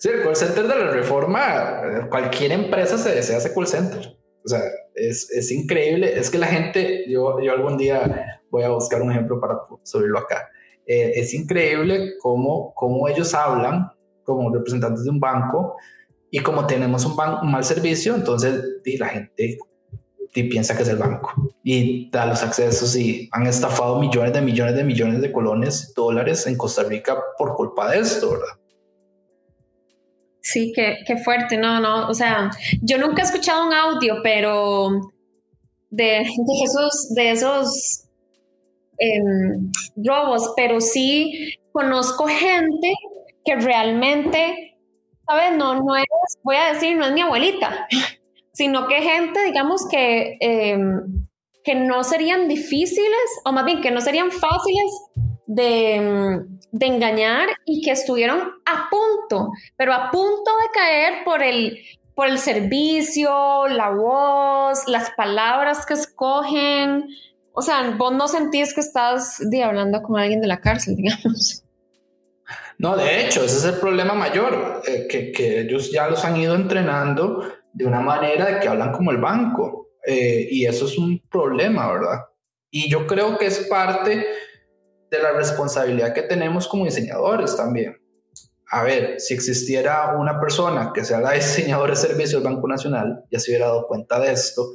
Sí, el call center de la reforma, cualquier empresa se, se hace call center. O sea, es, es, increíble. Es que la gente, yo, yo algún día voy a buscar un ejemplo para subirlo acá. Eh, es increíble cómo, cómo ellos hablan como representantes de un banco y como tenemos un, un mal servicio, entonces la gente piensa que es el banco y da los accesos y han estafado millones de millones de millones de colones, dólares en Costa Rica por culpa de esto, ¿verdad? Sí, qué, qué fuerte, no, no, o sea, yo nunca he escuchado un audio, pero de, de esos, de esos em, robos, pero sí conozco gente que realmente, ¿sabes? No, no es, voy a decir, no es mi abuelita, sino que gente, digamos, que, em, que no serían difíciles, o más bien que no serían fáciles de, em, de, engañar y que estuvieron a punto, pero a punto de caer por el, por el servicio, la voz, las palabras que escogen. O sea, vos no sentís que estás hablando con alguien de la cárcel, digamos. No, de hecho, ese es el problema mayor, eh, que, que ellos ya los han ido entrenando de una manera de que hablan como el banco. Eh, y eso es un problema, ¿verdad? Y yo creo que es parte de la responsabilidad que tenemos como diseñadores también. A ver, si existiera una persona que sea la diseñadora de servicios del Banco Nacional, ya se hubiera dado cuenta de esto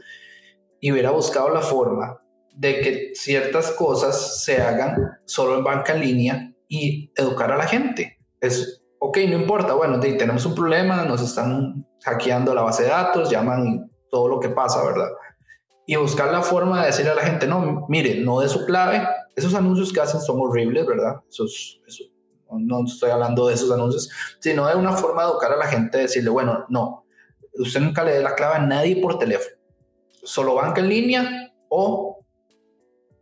y hubiera buscado la forma de que ciertas cosas se hagan solo en banca en línea y educar a la gente. Es, ok, no importa, bueno, tenemos un problema, nos están hackeando la base de datos, llaman todo lo que pasa, ¿verdad? Y buscar la forma de decirle a la gente, no, mire, no de su clave, esos anuncios que hacen son horribles, ¿verdad? Esos, no estoy hablando de esos anuncios, sino de una forma de educar a la gente, decirle, bueno, no, usted nunca le dé la clave a nadie por teléfono, solo banca en línea o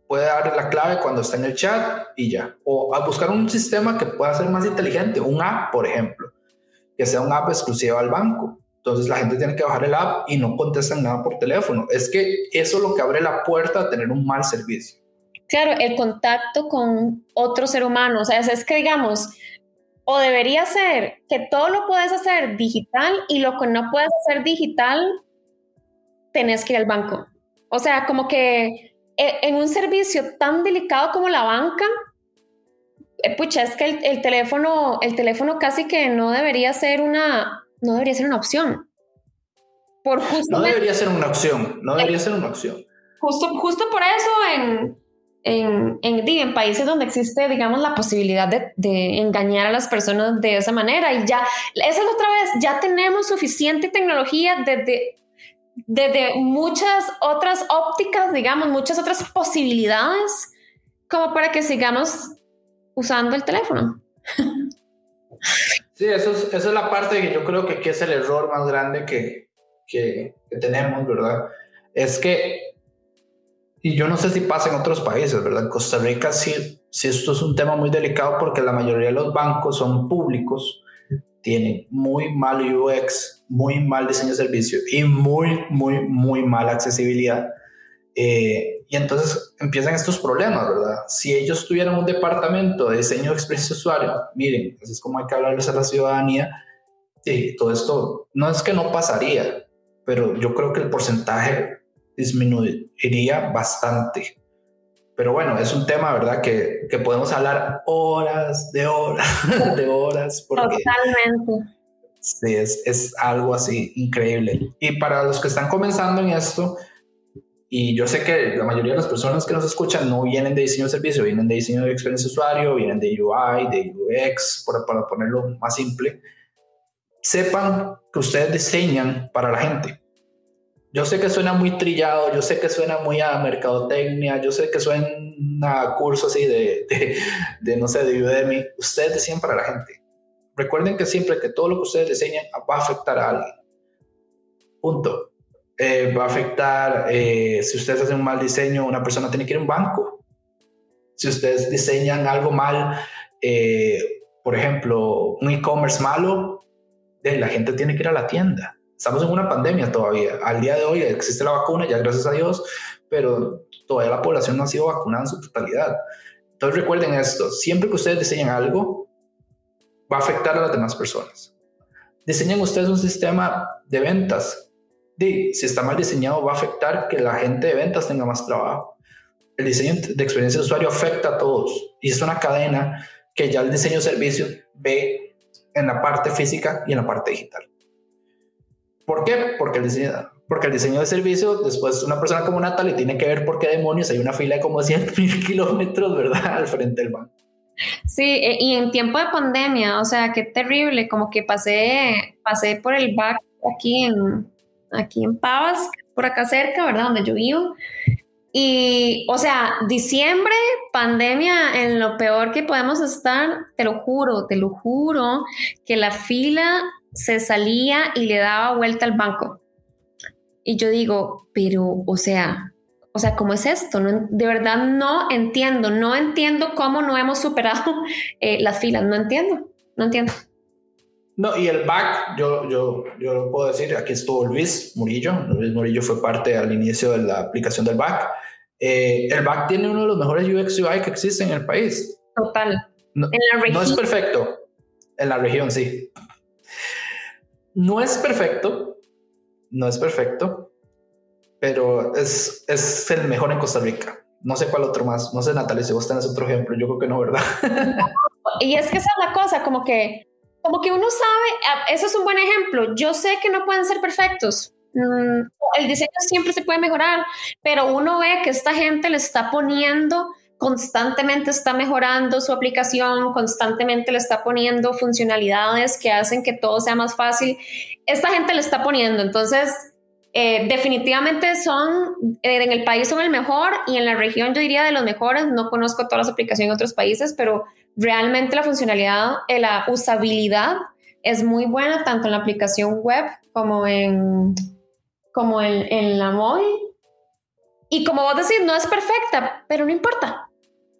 puede dar la clave cuando está en el chat y ya. O a buscar un sistema que pueda ser más inteligente, un app, por ejemplo, que sea un app exclusivo al banco. Entonces la gente tiene que bajar el app y no contestan nada por teléfono. Es que eso es lo que abre la puerta a tener un mal servicio. Claro, el contacto con otro ser humano. O sea, es que digamos, o debería ser que todo lo puedes hacer digital y lo que no puedes hacer digital, tenés que ir al banco. O sea, como que eh, en un servicio tan delicado como la banca, eh, pucha, es que el, teléfono, el teléfono casi que no debería ser una, no debería ser una opción. Por no debería ser una opción, no debería ser una opción. Justo, justo por eso en, en, en, en, países donde existe, digamos, la posibilidad de, de, engañar a las personas de esa manera. Y ya, esa es otra vez, ya tenemos suficiente tecnología desde desde muchas otras ópticas, digamos, muchas otras posibilidades, como para que sigamos usando el teléfono. Sí, eso es, esa es la parte que yo creo que aquí es el error más grande que, que, tenemos, ¿verdad? Es que, y yo no sé si pasa en otros países, ¿verdad? En Costa Rica sí, sí esto es un tema muy delicado porque la mayoría de los bancos son públicos tiene muy mal UX, muy mal diseño de servicio y muy, muy, muy mala accesibilidad. Eh, y entonces empiezan estos problemas, ¿verdad? Si ellos tuvieran un departamento de diseño de experiencia de usuario, miren, así es como hay que hablarles a la ciudadanía, y todo esto no es que no pasaría, pero yo creo que el porcentaje disminuiría bastante. Pero bueno, es un tema, ¿verdad? Que, que podemos hablar horas, de horas, de horas. Porque Totalmente. Sí, es, es algo así increíble. Y para los que están comenzando en esto, y yo sé que la mayoría de las personas que nos escuchan no vienen de diseño de servicio, vienen de diseño de experiencia de usuario, vienen de UI, de UX, para, para ponerlo más simple. Sepan que ustedes diseñan para la gente. Yo sé que suena muy trillado, yo sé que suena muy a mercadotecnia, yo sé que suena a cursos así de, de, no sé, de Udemy. Ustedes diseñan para la gente. Recuerden que siempre que todo lo que ustedes diseñan va a afectar a alguien. Punto. Eh, va a afectar, eh, si ustedes hacen un mal diseño, una persona tiene que ir a un banco. Si ustedes diseñan algo mal, eh, por ejemplo, un e-commerce malo, la gente tiene que ir a la tienda estamos en una pandemia todavía. Al día de hoy existe la vacuna, ya gracias a Dios, pero todavía la población no ha sido vacunada en su totalidad. Entonces recuerden esto, siempre que ustedes diseñen algo, va a afectar a las demás personas. Diseñen ustedes un sistema de ventas. si está mal diseñado, va a afectar que la gente de ventas tenga más trabajo. El diseño de experiencia de usuario afecta a todos y es una cadena que ya el diseño de servicio ve en la parte física y en la parte digital. ¿Por qué? Porque el diseño, porque el diseño de servicio, después una persona como Natalie tiene que ver por qué demonios hay una fila de como 100 mil kilómetros, ¿verdad? Al frente del banco. Sí, eh, y en tiempo de pandemia, o sea, qué terrible, como que pasé, pasé por el back aquí en, aquí en Pavas, por acá cerca, ¿verdad? Donde yo vivo. Y, o sea, diciembre, pandemia, en lo peor que podemos estar, te lo juro, te lo juro, que la fila se salía y le daba vuelta al banco. Y yo digo, pero, o sea, o sea, ¿cómo es esto? de verdad no entiendo, no entiendo cómo no hemos superado eh, las filas, no entiendo, no entiendo. No, y el back, yo, yo, yo lo puedo decir, aquí estuvo Luis Murillo, Luis Murillo fue parte al inicio de la aplicación del back. Eh, el back tiene uno de los mejores UX UI que existe en el país. Total. No, en la región. No es perfecto, en la región sí. No es perfecto, no es perfecto, pero es, es el mejor en Costa Rica. No sé cuál otro más. No sé, Natalia, si vos tenés otro ejemplo. Yo creo que no, ¿verdad? y es que esa es la cosa, como que, como que uno sabe, eso es un buen ejemplo. Yo sé que no pueden ser perfectos. Mm, el diseño siempre se puede mejorar, pero uno ve que esta gente le está poniendo constantemente está mejorando su aplicación, constantemente le está poniendo funcionalidades que hacen que todo sea más fácil. Esta gente le está poniendo, entonces eh, definitivamente son, eh, en el país son el mejor y en la región yo diría de los mejores. No conozco todas las aplicaciones en otros países, pero realmente la funcionalidad, eh, la usabilidad es muy buena tanto en la aplicación web como en, como en, la móvil. Y como vos decís, no es perfecta, pero no importa.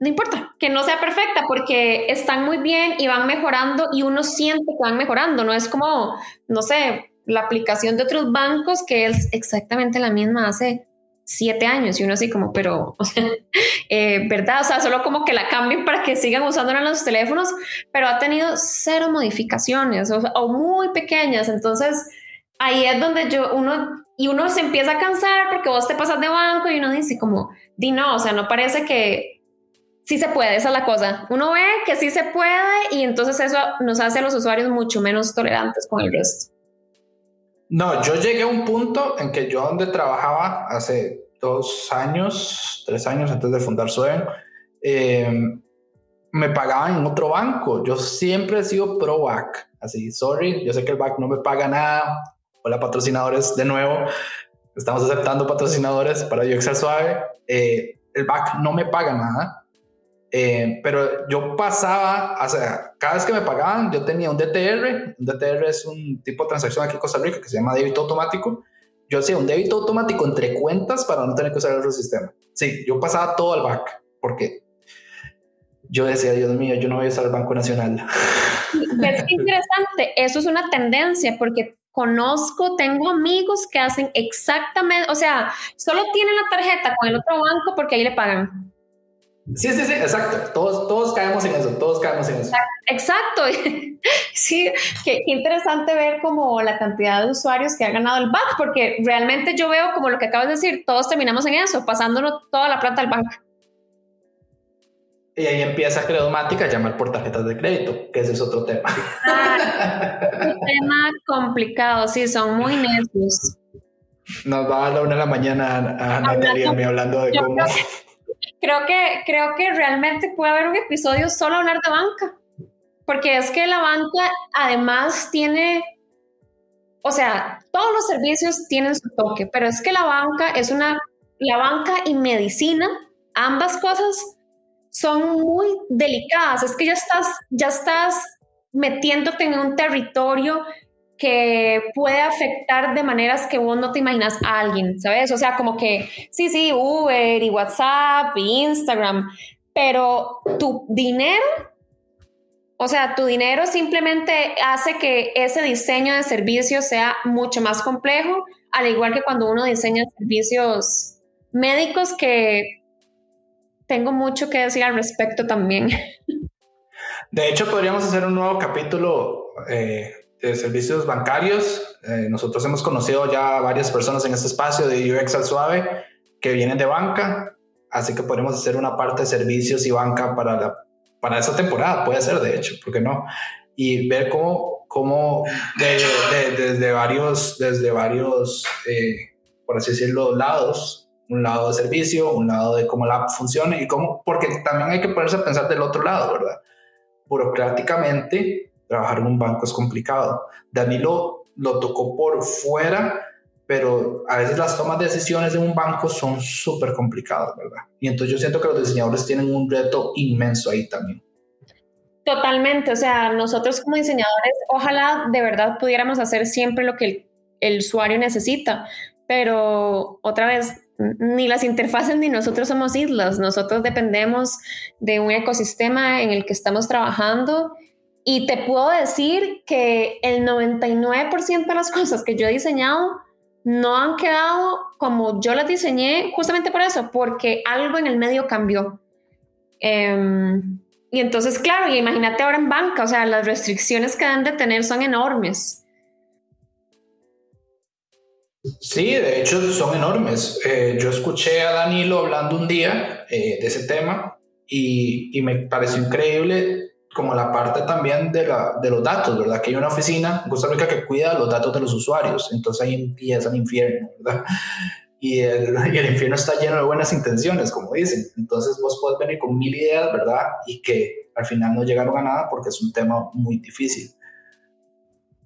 No importa que no sea perfecta porque están muy bien y van mejorando y uno siente que van mejorando. No es como, no sé, la aplicación de otros bancos que es exactamente la misma hace siete años y uno así como, pero, eh, ¿verdad? O sea, solo como que la cambien para que sigan usándola en los teléfonos, pero ha tenido cero modificaciones o, muy pequeñas. Entonces, ahí es donde yo, uno, y uno se empieza a cansar porque vos te pasas de banco y uno dice como, di no, o sea, no parece que sí se puede, esa es la cosa. Uno ve que sí se puede y entonces eso nos hace a los usuarios mucho menos tolerantes con el resto. No, yo llegué a un punto en que yo donde trabajaba hace dos años, tres años antes de fundar Sueven, em, me pagaban en otro banco. Yo siempre he sido pro back. Así, sorry, yo sé que el back no me paga nada. Hola patrocinadores, de nuevo. Estamos aceptando patrocinadores para UX Suave. Eh, el back no me paga nada. Eh, pero yo pasaba, o sea, cada vez que me pagaban, yo tenía un DTR. Un DTR es un tipo de transacción aquí en Costa Rica que se llama débito automático. Yo hacía un débito automático entre cuentas para no tener que usar el otro sistema. Sí, yo pasaba todo al back porque yo decía, Dios mío, yo no voy a usar el Banco Nacional. Es interesante, eso es una tendencia porque conozco, tengo amigos que hacen exactamente, o sea, solo tienen la tarjeta con el otro banco porque ahí le pagan. Sí, sí, sí, exacto. Todos, todos caemos en eso, todos caemos en eso. Exacto. sí, qué, interesante ver como la cantidad de usuarios que han ganado el back, porque realmente yo veo como lo que acabas de decir, todos terminamos en eso, pasándonos toda la plata al banco. Y ahí empieza Credomática a llamar por tarjetas de crédito, que ese es otro tema. un tema complicado, sí, son muy necios. Nos va a la una de la mañana a Natalia me hablando de cómo creo que, creo que realmente puede haber un episodio solo hablar de banca, porque es que la banca además tiene, o sea, todos los servicios tienen su toque, pero es que la banca es una, la banca y medicina, ambas cosas son muy delicadas, es que ya estás, ya estás metiéndote en un territorio que puede afectar de maneras que vos no te imaginas a alguien, ¿sabes? O sea, como que, sí, sí, Uber y WhatsApp y Instagram, pero tu dinero, o sea, tu dinero simplemente hace que ese diseño de servicios sea mucho más complejo, al igual que cuando uno diseña servicios médicos que tengo mucho que decir al respecto también. De hecho, podríamos hacer un nuevo capítulo eh, de servicios bancarios. Eh, nosotros hemos conocido ya varias personas en este espacio de UX al suave que vienen de banca, así que podemos hacer una parte de servicios y banca para, la, para esa temporada, puede ser de hecho, ¿por qué no? y ver cómo, cómo desde varios, desde varios eh, por así decirlo, lados, un lado de servicio, un lado de cómo la app funciona y cómo, porque también hay que ponerse a pensar del otro lado, ¿verdad? Burocráticamente, trabajar en un banco es complicado. Danilo lo tocó por fuera, pero a veces las tomas de decisiones de un banco son súper complicadas, ¿verdad? Y entonces yo siento que los diseñadores tienen un reto inmenso ahí también. Totalmente, o sea, nosotros como diseñadores, ojalá de verdad pudiéramos hacer siempre lo que el, el usuario necesita, pero otra vez, ni las interfaces ni nosotros somos islas, nosotros dependemos de un ecosistema en el que estamos trabajando y te puedo decir que el 99% de las cosas que yo he diseñado no han quedado como yo las diseñé justamente por eso, porque algo en el medio cambió. Em, y entonces, claro, y imagínate ahora en banca, o sea, las restricciones que deben de tener son enormes. Sí, de hecho son enormes. Eh, yo escuché a Danilo hablando un día eh, de ese tema y, y, me pareció increíble como la parte también de, la, de los datos, ¿verdad? Que hay una oficina en Costa Rica que cuida los datos de los usuarios, entonces ahí empieza el infierno, ¿verdad? Y el, y el infierno está lleno de buenas intenciones, como dicen. Entonces vos podés venir con mil ideas, ¿verdad? Y que al final no llegaron a nada porque es un tema muy difícil.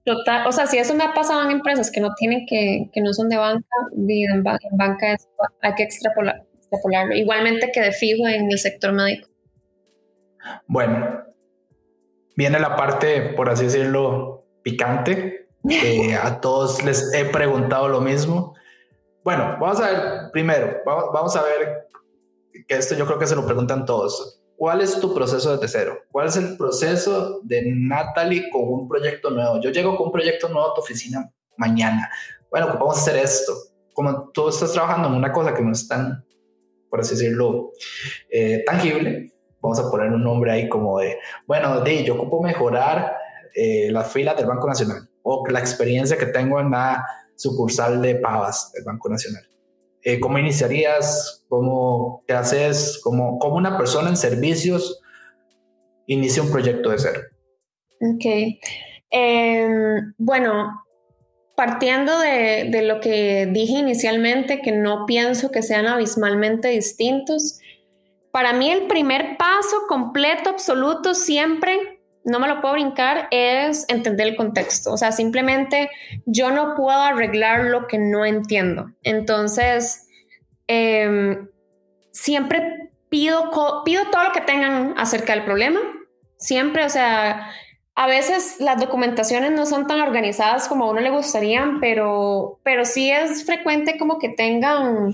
Total, o sea, si eso me ha pasado en empresas que no tienen que, que no son de banca, en, banca hay que extrapolar, extrapolarlo. Igualmente que de fijo en el sector médico. Bueno, viene la parte, por así decirlo, picante. a todos les he preguntado lo mismo. Bueno, vamos a ver primero, vamos a ver que esto yo creo que se lo preguntan todos. ¿Cuál es tu proceso de cero? ¿Cuál es el proceso de Natalie con un proyecto nuevo? Yo llego con un proyecto nuevo a tu oficina mañana. Bueno, vamos a hacer esto. Como tú estás trabajando en una cosa que no es tan, por así decirlo, eh, tangible, vamos a poner un nombre ahí como de, bueno, de, yo ocupo mejorar eh, las filas del Banco Nacional o la experiencia que tengo en la sucursal de Pavas del Banco Nacional. Eh, ¿Cómo iniciarías? ¿Cómo te haces? ¿Cómo, ¿Cómo una persona en servicios inicia un proyecto de cero? Ok. Em, bueno, partiendo de, de, lo que dije inicialmente, que no pienso que sean abismalmente distintos, para mí el primer paso completo, absoluto, siempre no me lo puedo brincar es entender el contexto. O sea, simplemente yo no puedo arreglar lo que no entiendo. Entonces, em, siempre pido, pido todo lo que tengan acerca del problema. Siempre, o sea, a veces las documentaciones no son tan organizadas como a uno le gustaría, pero, pero sí es frecuente como que tengan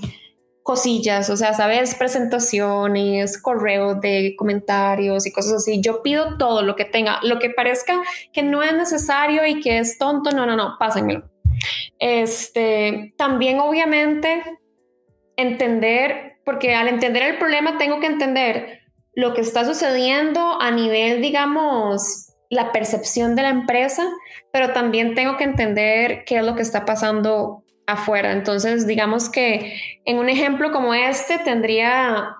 cosillas, o sea, sabes, presentaciones, correos de comentarios y cosas así. Yo pido todo lo que tenga, lo que parezca que no es necesario y que es tonto, no, no, no, pásenmelo. Este, también obviamente entender, porque al entender el problema tengo que entender lo que está sucediendo a nivel, digamos, la percepción de la empresa, pero también tengo que entender qué es lo que está pasando afuera. Entonces, digamos que en un ejemplo como este tendría,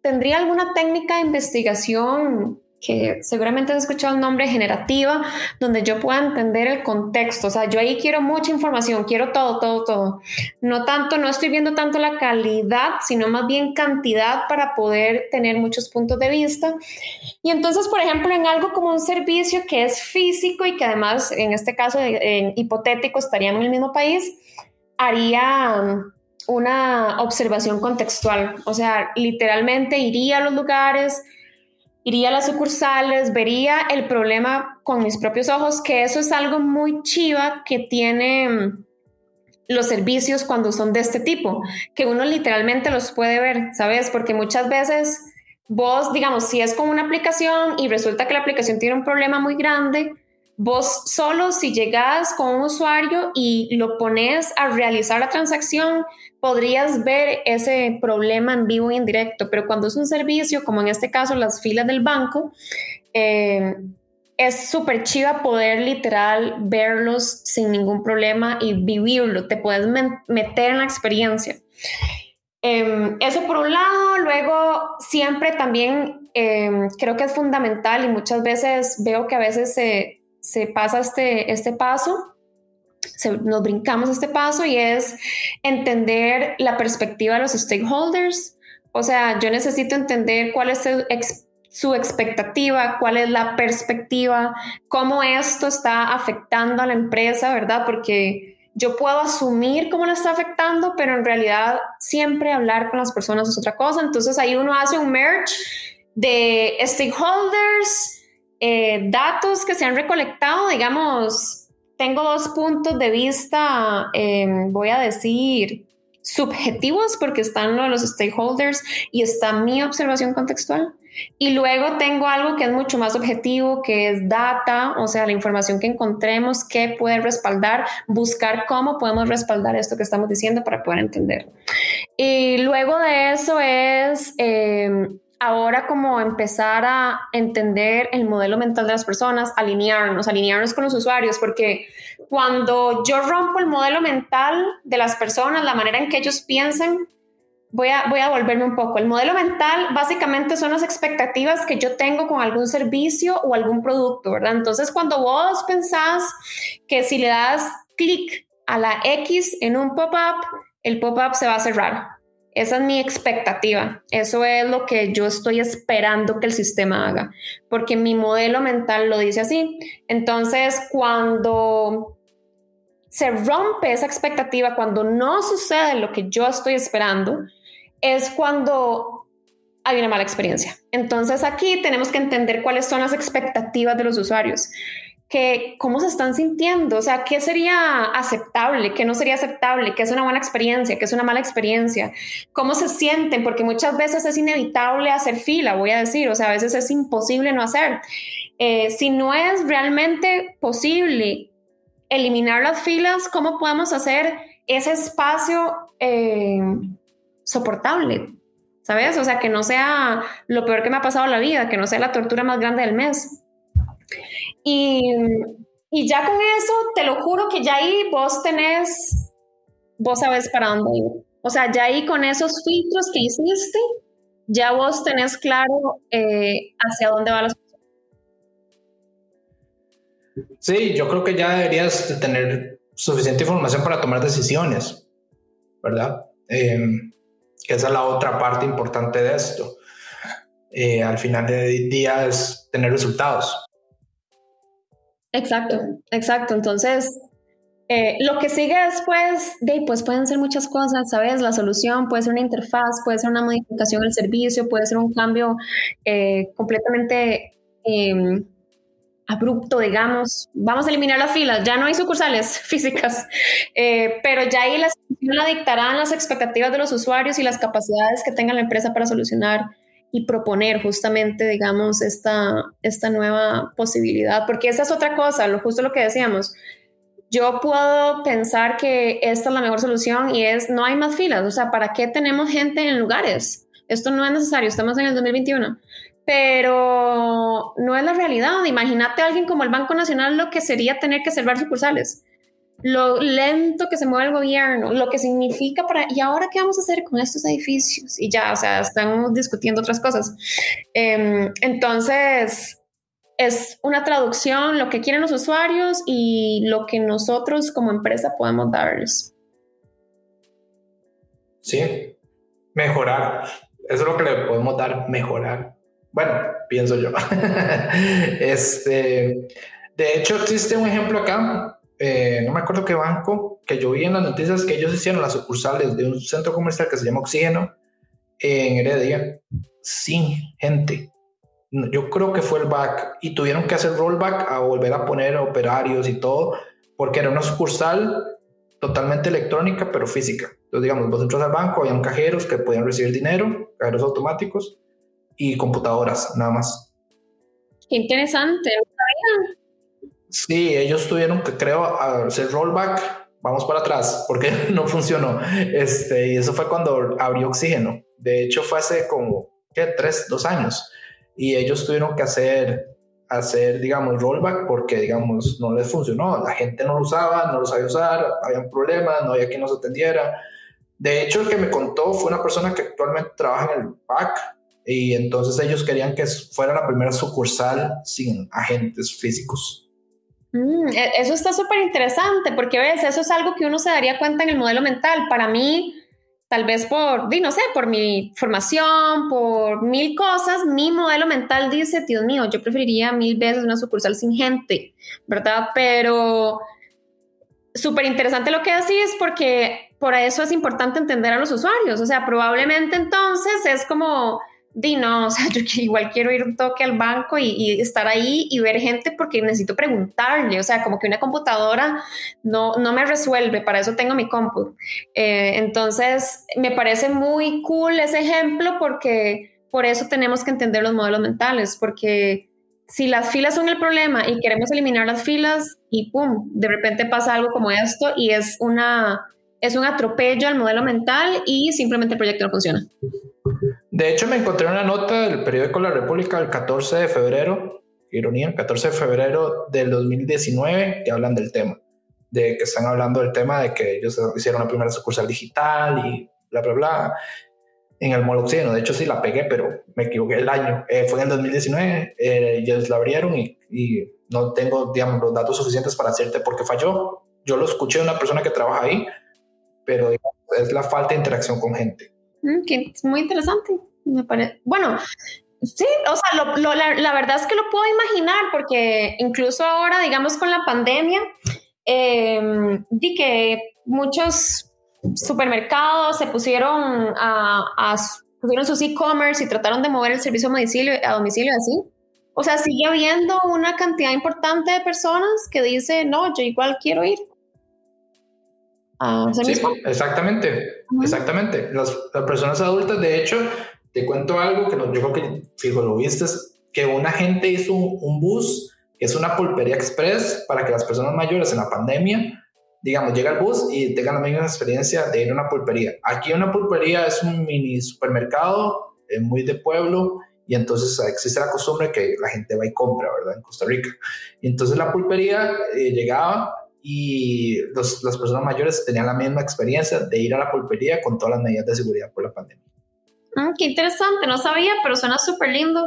tendría alguna técnica de investigación que seguramente has escuchado el nombre generativa, donde yo pueda entender el contexto. O sea, yo ahí quiero mucha información, quiero todo, todo, todo. No tanto, no estoy viendo tanto la calidad, sino más bien cantidad para poder tener muchos puntos de vista. Y entonces, por ejemplo, en algo como un servicio que es físico y que además, en este caso en hipotético, estaría en el mismo país, haría una observación contextual, o sea, literalmente iría a los lugares, iría a las sucursales, vería el problema con mis propios ojos, que eso es algo muy chiva que tienen los servicios cuando son de este tipo, que uno literalmente los puede ver, ¿sabes? Porque muchas veces vos, digamos, si es con una aplicación y resulta que la aplicación tiene un problema muy grande, Vos solo si llegas con un usuario y lo pones a realizar la transacción, podrías ver ese problema en vivo y en directo, pero cuando es un servicio, como en este caso las filas del banco, eh, es súper chiva poder literal verlos sin ningún problema y vivirlo, te puedes meter en la experiencia. Em, eso por un lado, luego siempre también em, creo que es fundamental y muchas veces veo que a veces se, se pasa este, este paso, nos brincamos este paso y es entender la perspectiva de los stakeholders. O sea, yo necesito entender cuál es su expectativa, cuál es la perspectiva, cómo esto está afectando a la empresa, ¿verdad? Porque yo puedo asumir cómo lo está afectando, pero en realidad siempre hablar con las personas es otra cosa. Entonces ahí uno hace un merge de stakeholders, eh, datos que se han recolectado, digamos, tengo dos puntos de vista, em, voy a decir, subjetivos, porque están los stakeholders y está mi observación contextual. Y luego tengo algo que es mucho más objetivo, que es data, o sea, la información que encontremos que puede respaldar, buscar cómo podemos respaldar esto que estamos diciendo para poder entender. Y luego de eso es... Em, ahora como empezar a entender el modelo mental de las personas, alinearnos, alinearnos con los usuarios, porque cuando yo rompo el modelo mental de las personas, la manera en que ellos piensan, voy a, voy volverme un poco. El modelo mental básicamente son las expectativas que yo tengo con algún servicio o algún producto, ¿verdad? Entonces, cuando vos pensás que si le das clic a la X en un pop-up, el pop-up se va a cerrar. Esa es mi expectativa. Eso es lo que yo estoy esperando que el sistema haga, porque mi modelo mental lo dice así. Entonces, cuando se rompe esa expectativa, cuando no sucede lo que yo estoy esperando, es cuando hay una mala experiencia. Entonces aquí tenemos que entender cuáles son las expectativas de los usuarios, que cómo se están sintiendo, o sea, qué sería aceptable, qué no sería aceptable, qué es una buena experiencia, qué es una mala experiencia, cómo se sienten, porque muchas veces es inevitable hacer fila, voy a decir, o sea, a veces es imposible no hacer. Eh, si no es realmente posible eliminar las filas, ¿cómo podemos hacer ese espacio? Eh, soportable, ¿sabes? O sea, que no sea lo peor que me ha pasado en la vida, que no sea la tortura más grande del mes. Y, y ya con eso, te lo juro que ya ahí vos tenés, vos sabes para dónde ir. O sea, ya ahí con esos filtros que hiciste, ya vos tenés claro eh, hacia dónde va la Sí, yo creo que ya deberías tener suficiente información para tomar decisiones, ¿verdad? Eh, esa es la otra parte importante de esto. Eh, al final del día es tener resultados. Exacto, exacto. Entonces, eh, lo que sigue después, de, pues pueden ser muchas cosas, ¿sabes? La solución puede ser una interfaz, puede ser una modificación del servicio, puede ser un cambio eh, completamente em, abrupto, digamos, vamos a eliminar las filas, ya no hay sucursales físicas, eh, pero ya ahí la la dictarán las expectativas de los usuarios y las capacidades que tenga la empresa para solucionar y proponer justamente, digamos, esta, esta nueva posibilidad, porque esa es otra cosa, lo, justo lo que decíamos. Yo puedo pensar que esta es la mejor solución y es no hay más filas, o sea, ¿para qué tenemos gente en lugares? Esto no es necesario, estamos en el 2021 pero no es la realidad. Imagínate a alguien como el Banco Nacional lo que sería tener que cerrar sucursales, lo lento que se mueve el gobierno, lo que significa para, ¿y ahora qué vamos a hacer con estos edificios? Y ya, o sea, estamos discutiendo otras cosas. Em, entonces, es una traducción, lo que quieren los usuarios y lo que nosotros como empresa podemos darles. Sí, mejorar. Eso es lo que le podemos dar, mejorar. Bueno, pienso yo. este, de hecho, existe un ejemplo acá, eh, no me acuerdo qué banco, que yo vi en las noticias que ellos hicieron las sucursales de un centro comercial que se llama Oxígeno en Heredia, sin gente. Yo creo que fue el back y tuvieron que hacer rollback a volver a poner operarios y todo, porque era una sucursal totalmente electrónica, pero física. Entonces, digamos, vos entras al banco, habían cajeros que podían recibir dinero, cajeros automáticos, y computadoras, nada más. Interesante. Sí, ellos tuvieron que, creo, hacer rollback, vamos para atrás, porque no funcionó. Este, y eso fue cuando abrió oxígeno. De hecho, fue hace como, ¿qué? Tres, dos años. Y ellos tuvieron que hacer, hacer, digamos, rollback porque, digamos, no les funcionó. La gente no lo usaba, no lo sabía usar, había problemas, no había quien nos atendiera. De hecho, el que me contó fue una persona que actualmente trabaja en el PAC y entonces ellos querían que fuera la primera sucursal sin agentes físicos. Mm, e, eso está súper interesante porque ves, eso es algo que uno se daría cuenta en el modelo mental. Para mí, tal vez por, no sé, por mi formación, por mil cosas, mi modelo mental dice, Dios mío, yo preferiría mil veces una sucursal sin gente, ¿verdad? Pero súper interesante lo que decís porque por eso es importante entender a los usuarios. O sea, probablemente entonces es como di no, o sea, yo igual quiero ir un toque al banco y, estar ahí y ver gente porque necesito preguntarle, o sea, como que una computadora no, no me resuelve, para eso tengo mi compu. Eh, entonces, me parece muy cool ese ejemplo porque por eso tenemos que entender los modelos mentales, porque si las filas son el problema y queremos eliminar las filas y pum, de repente pasa algo como esto y es una es un atropello al modelo mental y simplemente el proyecto no funciona. De hecho, me encontré una nota del periódico La República el 14 de febrero, ironía, el 14 de febrero del 2019, que hablan del tema, de que están hablando del tema de que ellos hicieron la primera sucursal digital y bla, bla, bla, en el Mall De hecho, sí la pegué, pero me equivoqué el año. Eh, fue en el 2019, eh, ellos la abrieron y, no tengo, digamos, los datos suficientes para decirte por qué falló. Yo lo escuché de una persona que trabaja ahí, pero es la falta de interacción con gente. Mm, es muy interesante, me parece. Bueno, sí, o sea, la, verdad es que lo puedo imaginar porque incluso ahora, digamos, con la pandemia, eh, di que muchos supermercados se pusieron a, a pusieron sus e-commerce y trataron de mover el servicio a domicilio, a domicilio así. O sea, sigue habiendo una cantidad importante de personas que dice, no, yo igual quiero ir sí, Exactamente, exactamente. Las, personas adultas, de hecho, te cuento algo que no, yo que, fijo, lo viste, que una gente hizo un, bus, que es una pulpería express, para que las personas mayores en la pandemia, digamos, llega el bus y tengan la misma experiencia de ir a una pulpería. Aquí una pulpería es un mini supermercado, es muy de pueblo, y entonces existe la costumbre que la gente va y compra, ¿verdad? En Costa Rica. Y entonces la pulpería eh, llegaba y las personas mayores tenían la misma experiencia de ir a la pulpería con todas las medidas de seguridad por la pandemia. Mm, qué interesante, no sabía, pero suena súper lindo.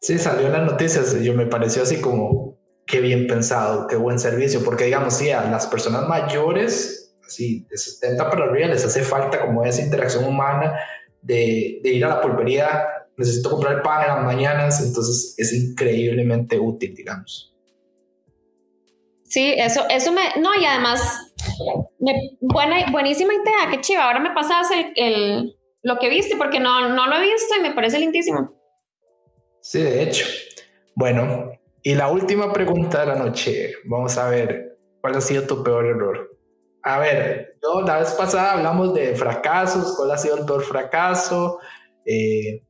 Sí, salió en las noticias, yo me pareció así como, qué bien pensado, qué buen servicio, porque digamos, sí, a las personas mayores, así de 70 para arriba, les hace falta como esa interacción humana de, de ir a la pulpería, necesito comprar el pan en las mañanas, entonces es increíblemente útil, digamos. Sí, eso, eso me, no, y además, buena, buenísima idea, qué chiva, ahora me pasas el, el, lo que viste, porque no, no lo he visto y me parece lindísimo. Sí, de hecho. Bueno, y la última pregunta de la noche, vamos a ver, ¿cuál ha sido tu peor error? A ver, yo la vez pasada hablamos de fracasos, ¿cuál ha sido el peor fracaso? Eh,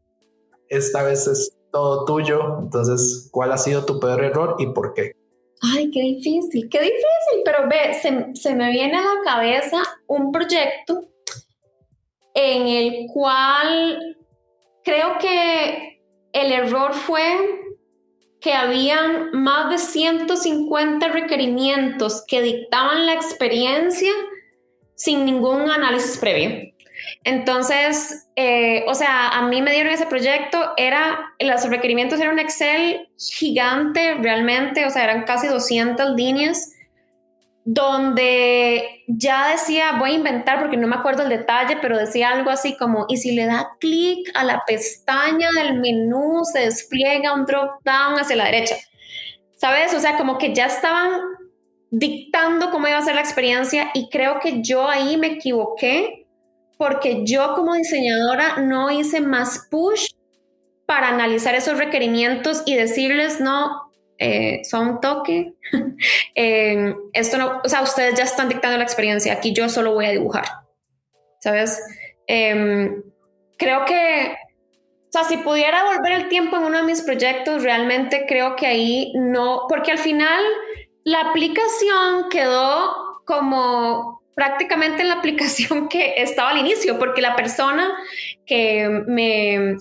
esta vez es todo tuyo, entonces, ¿cuál ha sido tu peor error y por qué? Ay, qué difícil, qué difícil, pero ve, se, se me viene a la cabeza un proyecto en el cual creo que el error fue que habían más de 150 requerimientos que dictaban la experiencia sin ningún análisis previo. Entonces, eh, o sea, a mí me dieron ese proyecto, era, los requerimientos eran un Excel gigante realmente, o sea, eran casi 200 líneas, donde ya decía, voy a inventar porque no me acuerdo el detalle, pero decía algo así como, y si le da clic a la pestaña del menú, se despliega un drop down hacia la derecha. ¿Sabes? O sea, como que ya estaban dictando cómo iba a ser la experiencia y creo que yo ahí me equivoqué porque yo como diseñadora no hice más push para analizar esos requerimientos y decirles, no, eh, son toque, eh, esto no, o sea, ustedes ya están dictando la experiencia, aquí yo solo voy a dibujar, ¿sabes? Em, creo que, o sea, si pudiera volver el tiempo en uno de mis proyectos, realmente creo que ahí no, porque al final la aplicación quedó como prácticamente en la aplicación que estaba al inicio, porque la persona que me,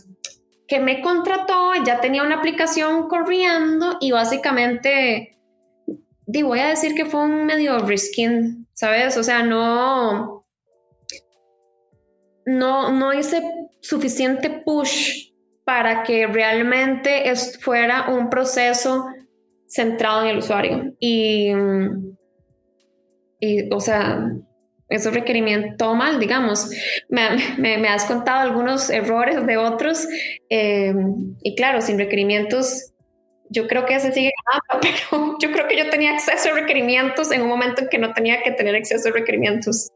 que me contrató ya tenía una aplicación corriendo y básicamente, voy a decir que fue un medio risking, ¿sabes? O sea, no, no, no hice suficiente push para que realmente fuera un proceso centrado en el usuario. Y, y o sea, esos requerimientos mal, digamos. Me, has contado algunos errores de otros eh, y claro, sin requerimientos, yo creo que se sigue yo creo que yo tenía acceso a requerimientos en un momento en que no tenía que tener acceso a requerimientos.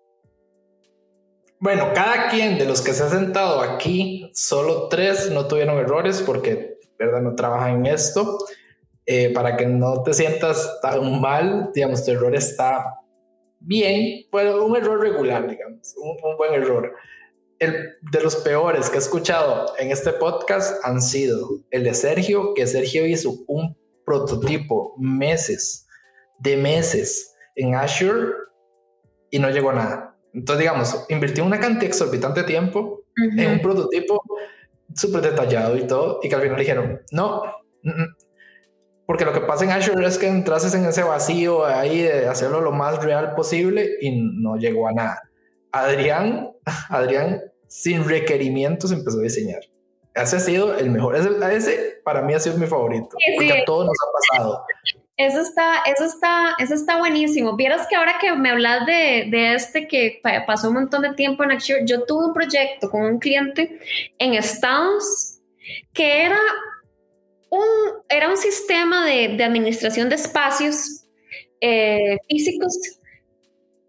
Bueno, cada quien de los que se ha sentado aquí, solo tres no tuvieron errores porque, verdad, no trabajan en esto. Eh, para que no te sientas tan mal, digamos, tu error está bien, bueno, un error regular, digamos, un, buen error. El, de los peores que he escuchado en este podcast han sido el de Sergio, que Sergio hizo un prototipo meses, de meses en Azure y no llegó a nada. Entonces, digamos, invirtió una cantidad exorbitante de tiempo en un prototipo súper detallado y todo, y que al final dijeron, no, porque lo que pasa en Azure es que entrases en ese vacío ahí de hacerlo lo más real posible y no llegó a nada. Adrián, Adrián, sin requerimientos empezó a diseñar. Ese ha sido el mejor. Ese, para mí ha sido mi favorito. porque a todos nos ha pasado. Eso está, eso está, eso está buenísimo. Vieras que ahora que me hablas de, de, este que pasó un montón de tiempo en Azure, yo tuve un proyecto con un cliente en Estados que era un, era un sistema de, de administración de espacios eh, físicos,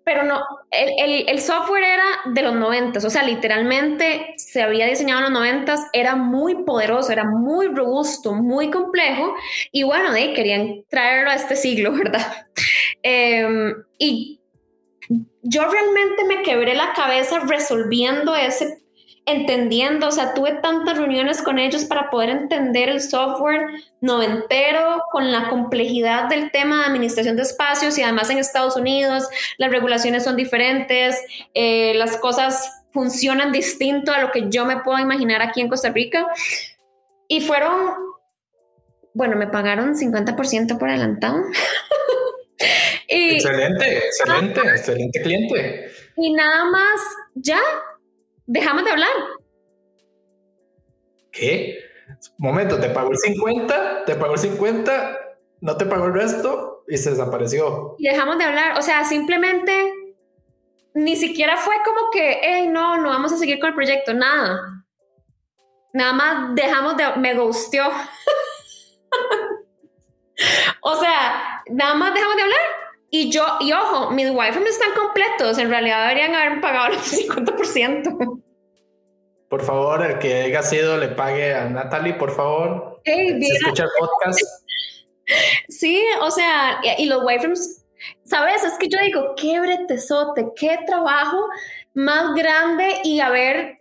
pero no, el, el, software era de los 90, o sea, literalmente se había diseñado en los 90, era muy poderoso, era muy robusto, muy complejo, y bueno, de querían traerlo a este siglo, ¿verdad? Em, y yo realmente me quebré la cabeza resolviendo ese entendiendo, o sea, tuve tantas reuniones con ellos para poder entender el software noventero con la complejidad del tema de administración de espacios y además en Estados Unidos las regulaciones son diferentes, eh, las cosas funcionan distinto a lo que yo me puedo imaginar aquí en Costa Rica. Y fueron, bueno, me pagaron 50% por adelantado. excelente, excelente, excelente cliente. Y nada más, ya, dejamos de hablar. ¿Qué? Momento, te pagó el 50, te pagó el 50, no te pagó el resto y se desapareció. Y dejamos de hablar, o sea, simplemente ni siquiera fue como que, hey, no, no vamos a seguir con el proyecto, nada. Nada más dejamos de, me gusteó. o sea, nada más dejamos de hablar. Y yo, y ojo, mis wireframes están completos. En realidad deberían haber pagado el 50%. Por favor, el que haya sido le pague a Natalie, por favor. Hey, si escucha el podcast. Sí, o sea, y, los wireframes, ¿sabes? Es que yo digo, qué bretesote, qué trabajo más grande y haber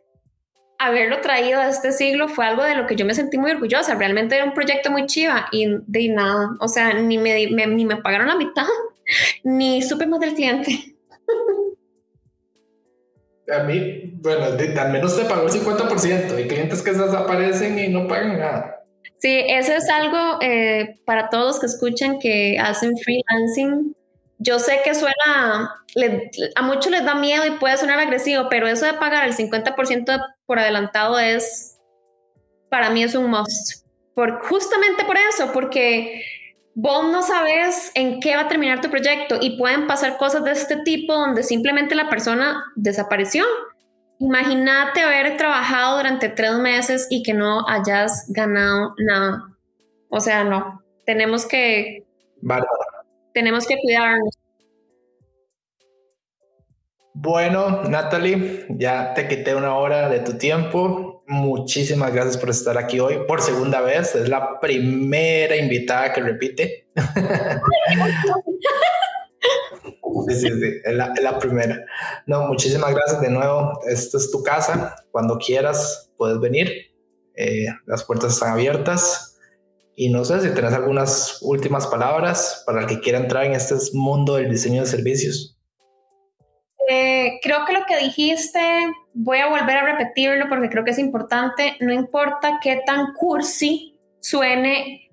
haberlo traído a este siglo fue algo de lo que yo me sentí muy orgullosa. Realmente era un proyecto muy chiva y de nada, o sea, ni me, ni me pagaron la mitad ni supe más del cliente. A mí, bueno, al menos te pagó el 50%. Hay clientes que se desaparecen y no pagan nada. Sí, eso es algo eh, para todos que escuchan que hacen freelancing. Yo sé que suena, a muchos les da miedo y puede sonar agresivo, pero eso de pagar el 50% por adelantado es, para mí es un must. Por, justamente por eso, porque vos no sabes en qué va a terminar tu proyecto y pueden pasar cosas de este tipo donde simplemente la persona desapareció. Imagínate haber trabajado durante tres meses y que no hayas ganado nada. O sea, no. Tenemos que. Tenemos que cuidarnos. Bueno, Natalie, ya te quité una hora de tu tiempo. Muchísimas gracias por estar aquí hoy por segunda vez. Es la primera invitada que repite. Sí, sí, sí, es la, la, primera. No, muchísimas gracias de nuevo. Esta es tu casa. Cuando quieras, puedes venir. Eh, las puertas están abiertas. Y no sé si tenés algunas últimas palabras para el que quiera entrar en este mundo del diseño de servicios. Eh, creo que lo que dijiste, voy a volver a repetirlo porque creo que es importante, no importa qué tan cursi suene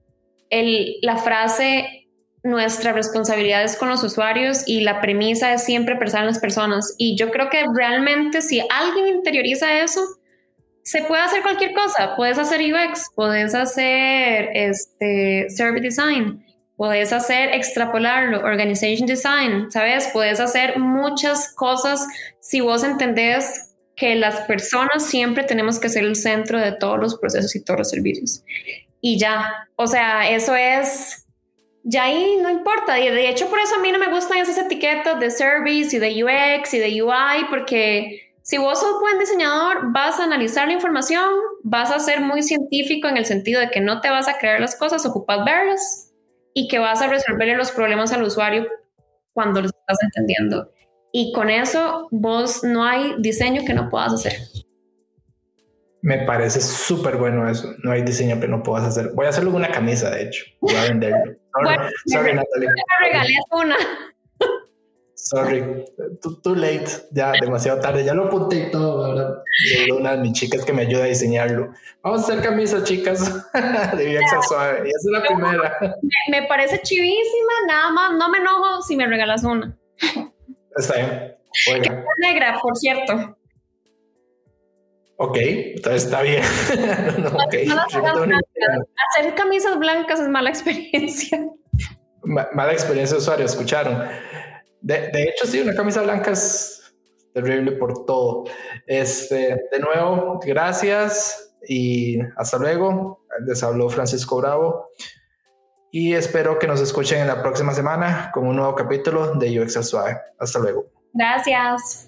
el, la frase nuestra responsabilidad es con los usuarios y la premisa es siempre pensar en las personas. Y yo creo que realmente si alguien interioriza eso, se puede hacer cualquier cosa. Puedes hacer UX, puedes hacer este, service design, puedes hacer extrapolarlo, organization design, ¿sabes? Puedes hacer muchas cosas si vos entendés que las personas siempre tenemos que ser el centro de todos los procesos y todos los servicios. Y ya, o sea, eso es, ya ahí no importa. Y de hecho, por eso a mí no me gustan esas etiquetas de service y de UX y de UI, porque si vos sos buen diseñador, vas a analizar la información, vas a ser muy científico en el sentido de que no te vas a creer las cosas, ocupas verlas y que vas a resolverle los problemas al usuario cuando los estás entendiendo. Y con eso, vos no hay diseño que no puedas hacer. Me parece súper bueno eso. No hay diseño que no puedas hacer. Voy a hacerle una camisa, de hecho. Voy a venderlo. bueno, sorry, Natalie. Me regalé una. Sorry, too, late, ya demasiado tarde, ya lo apunté y todo. Ahora una de mis chicas que me ayuda a diseñarlo. Vamos a hacer camisas, chicas, de suave. Y esa es la primera. Me, parece chivísima, nada más. No me enojo si me regalas una. Está bien. Oiga. negra, por cierto. Ok, entonces está bien. Hacer camisas blancas es mala experiencia. mala experiencia de usuario, escucharon. De, hecho, sí, una camisa blanca es terrible por todo. Este, de nuevo, gracias y hasta luego. Les habló Francisco Bravo y espero que nos escuchen en la próxima semana con un nuevo capítulo de UX Suave. Hasta luego. Gracias.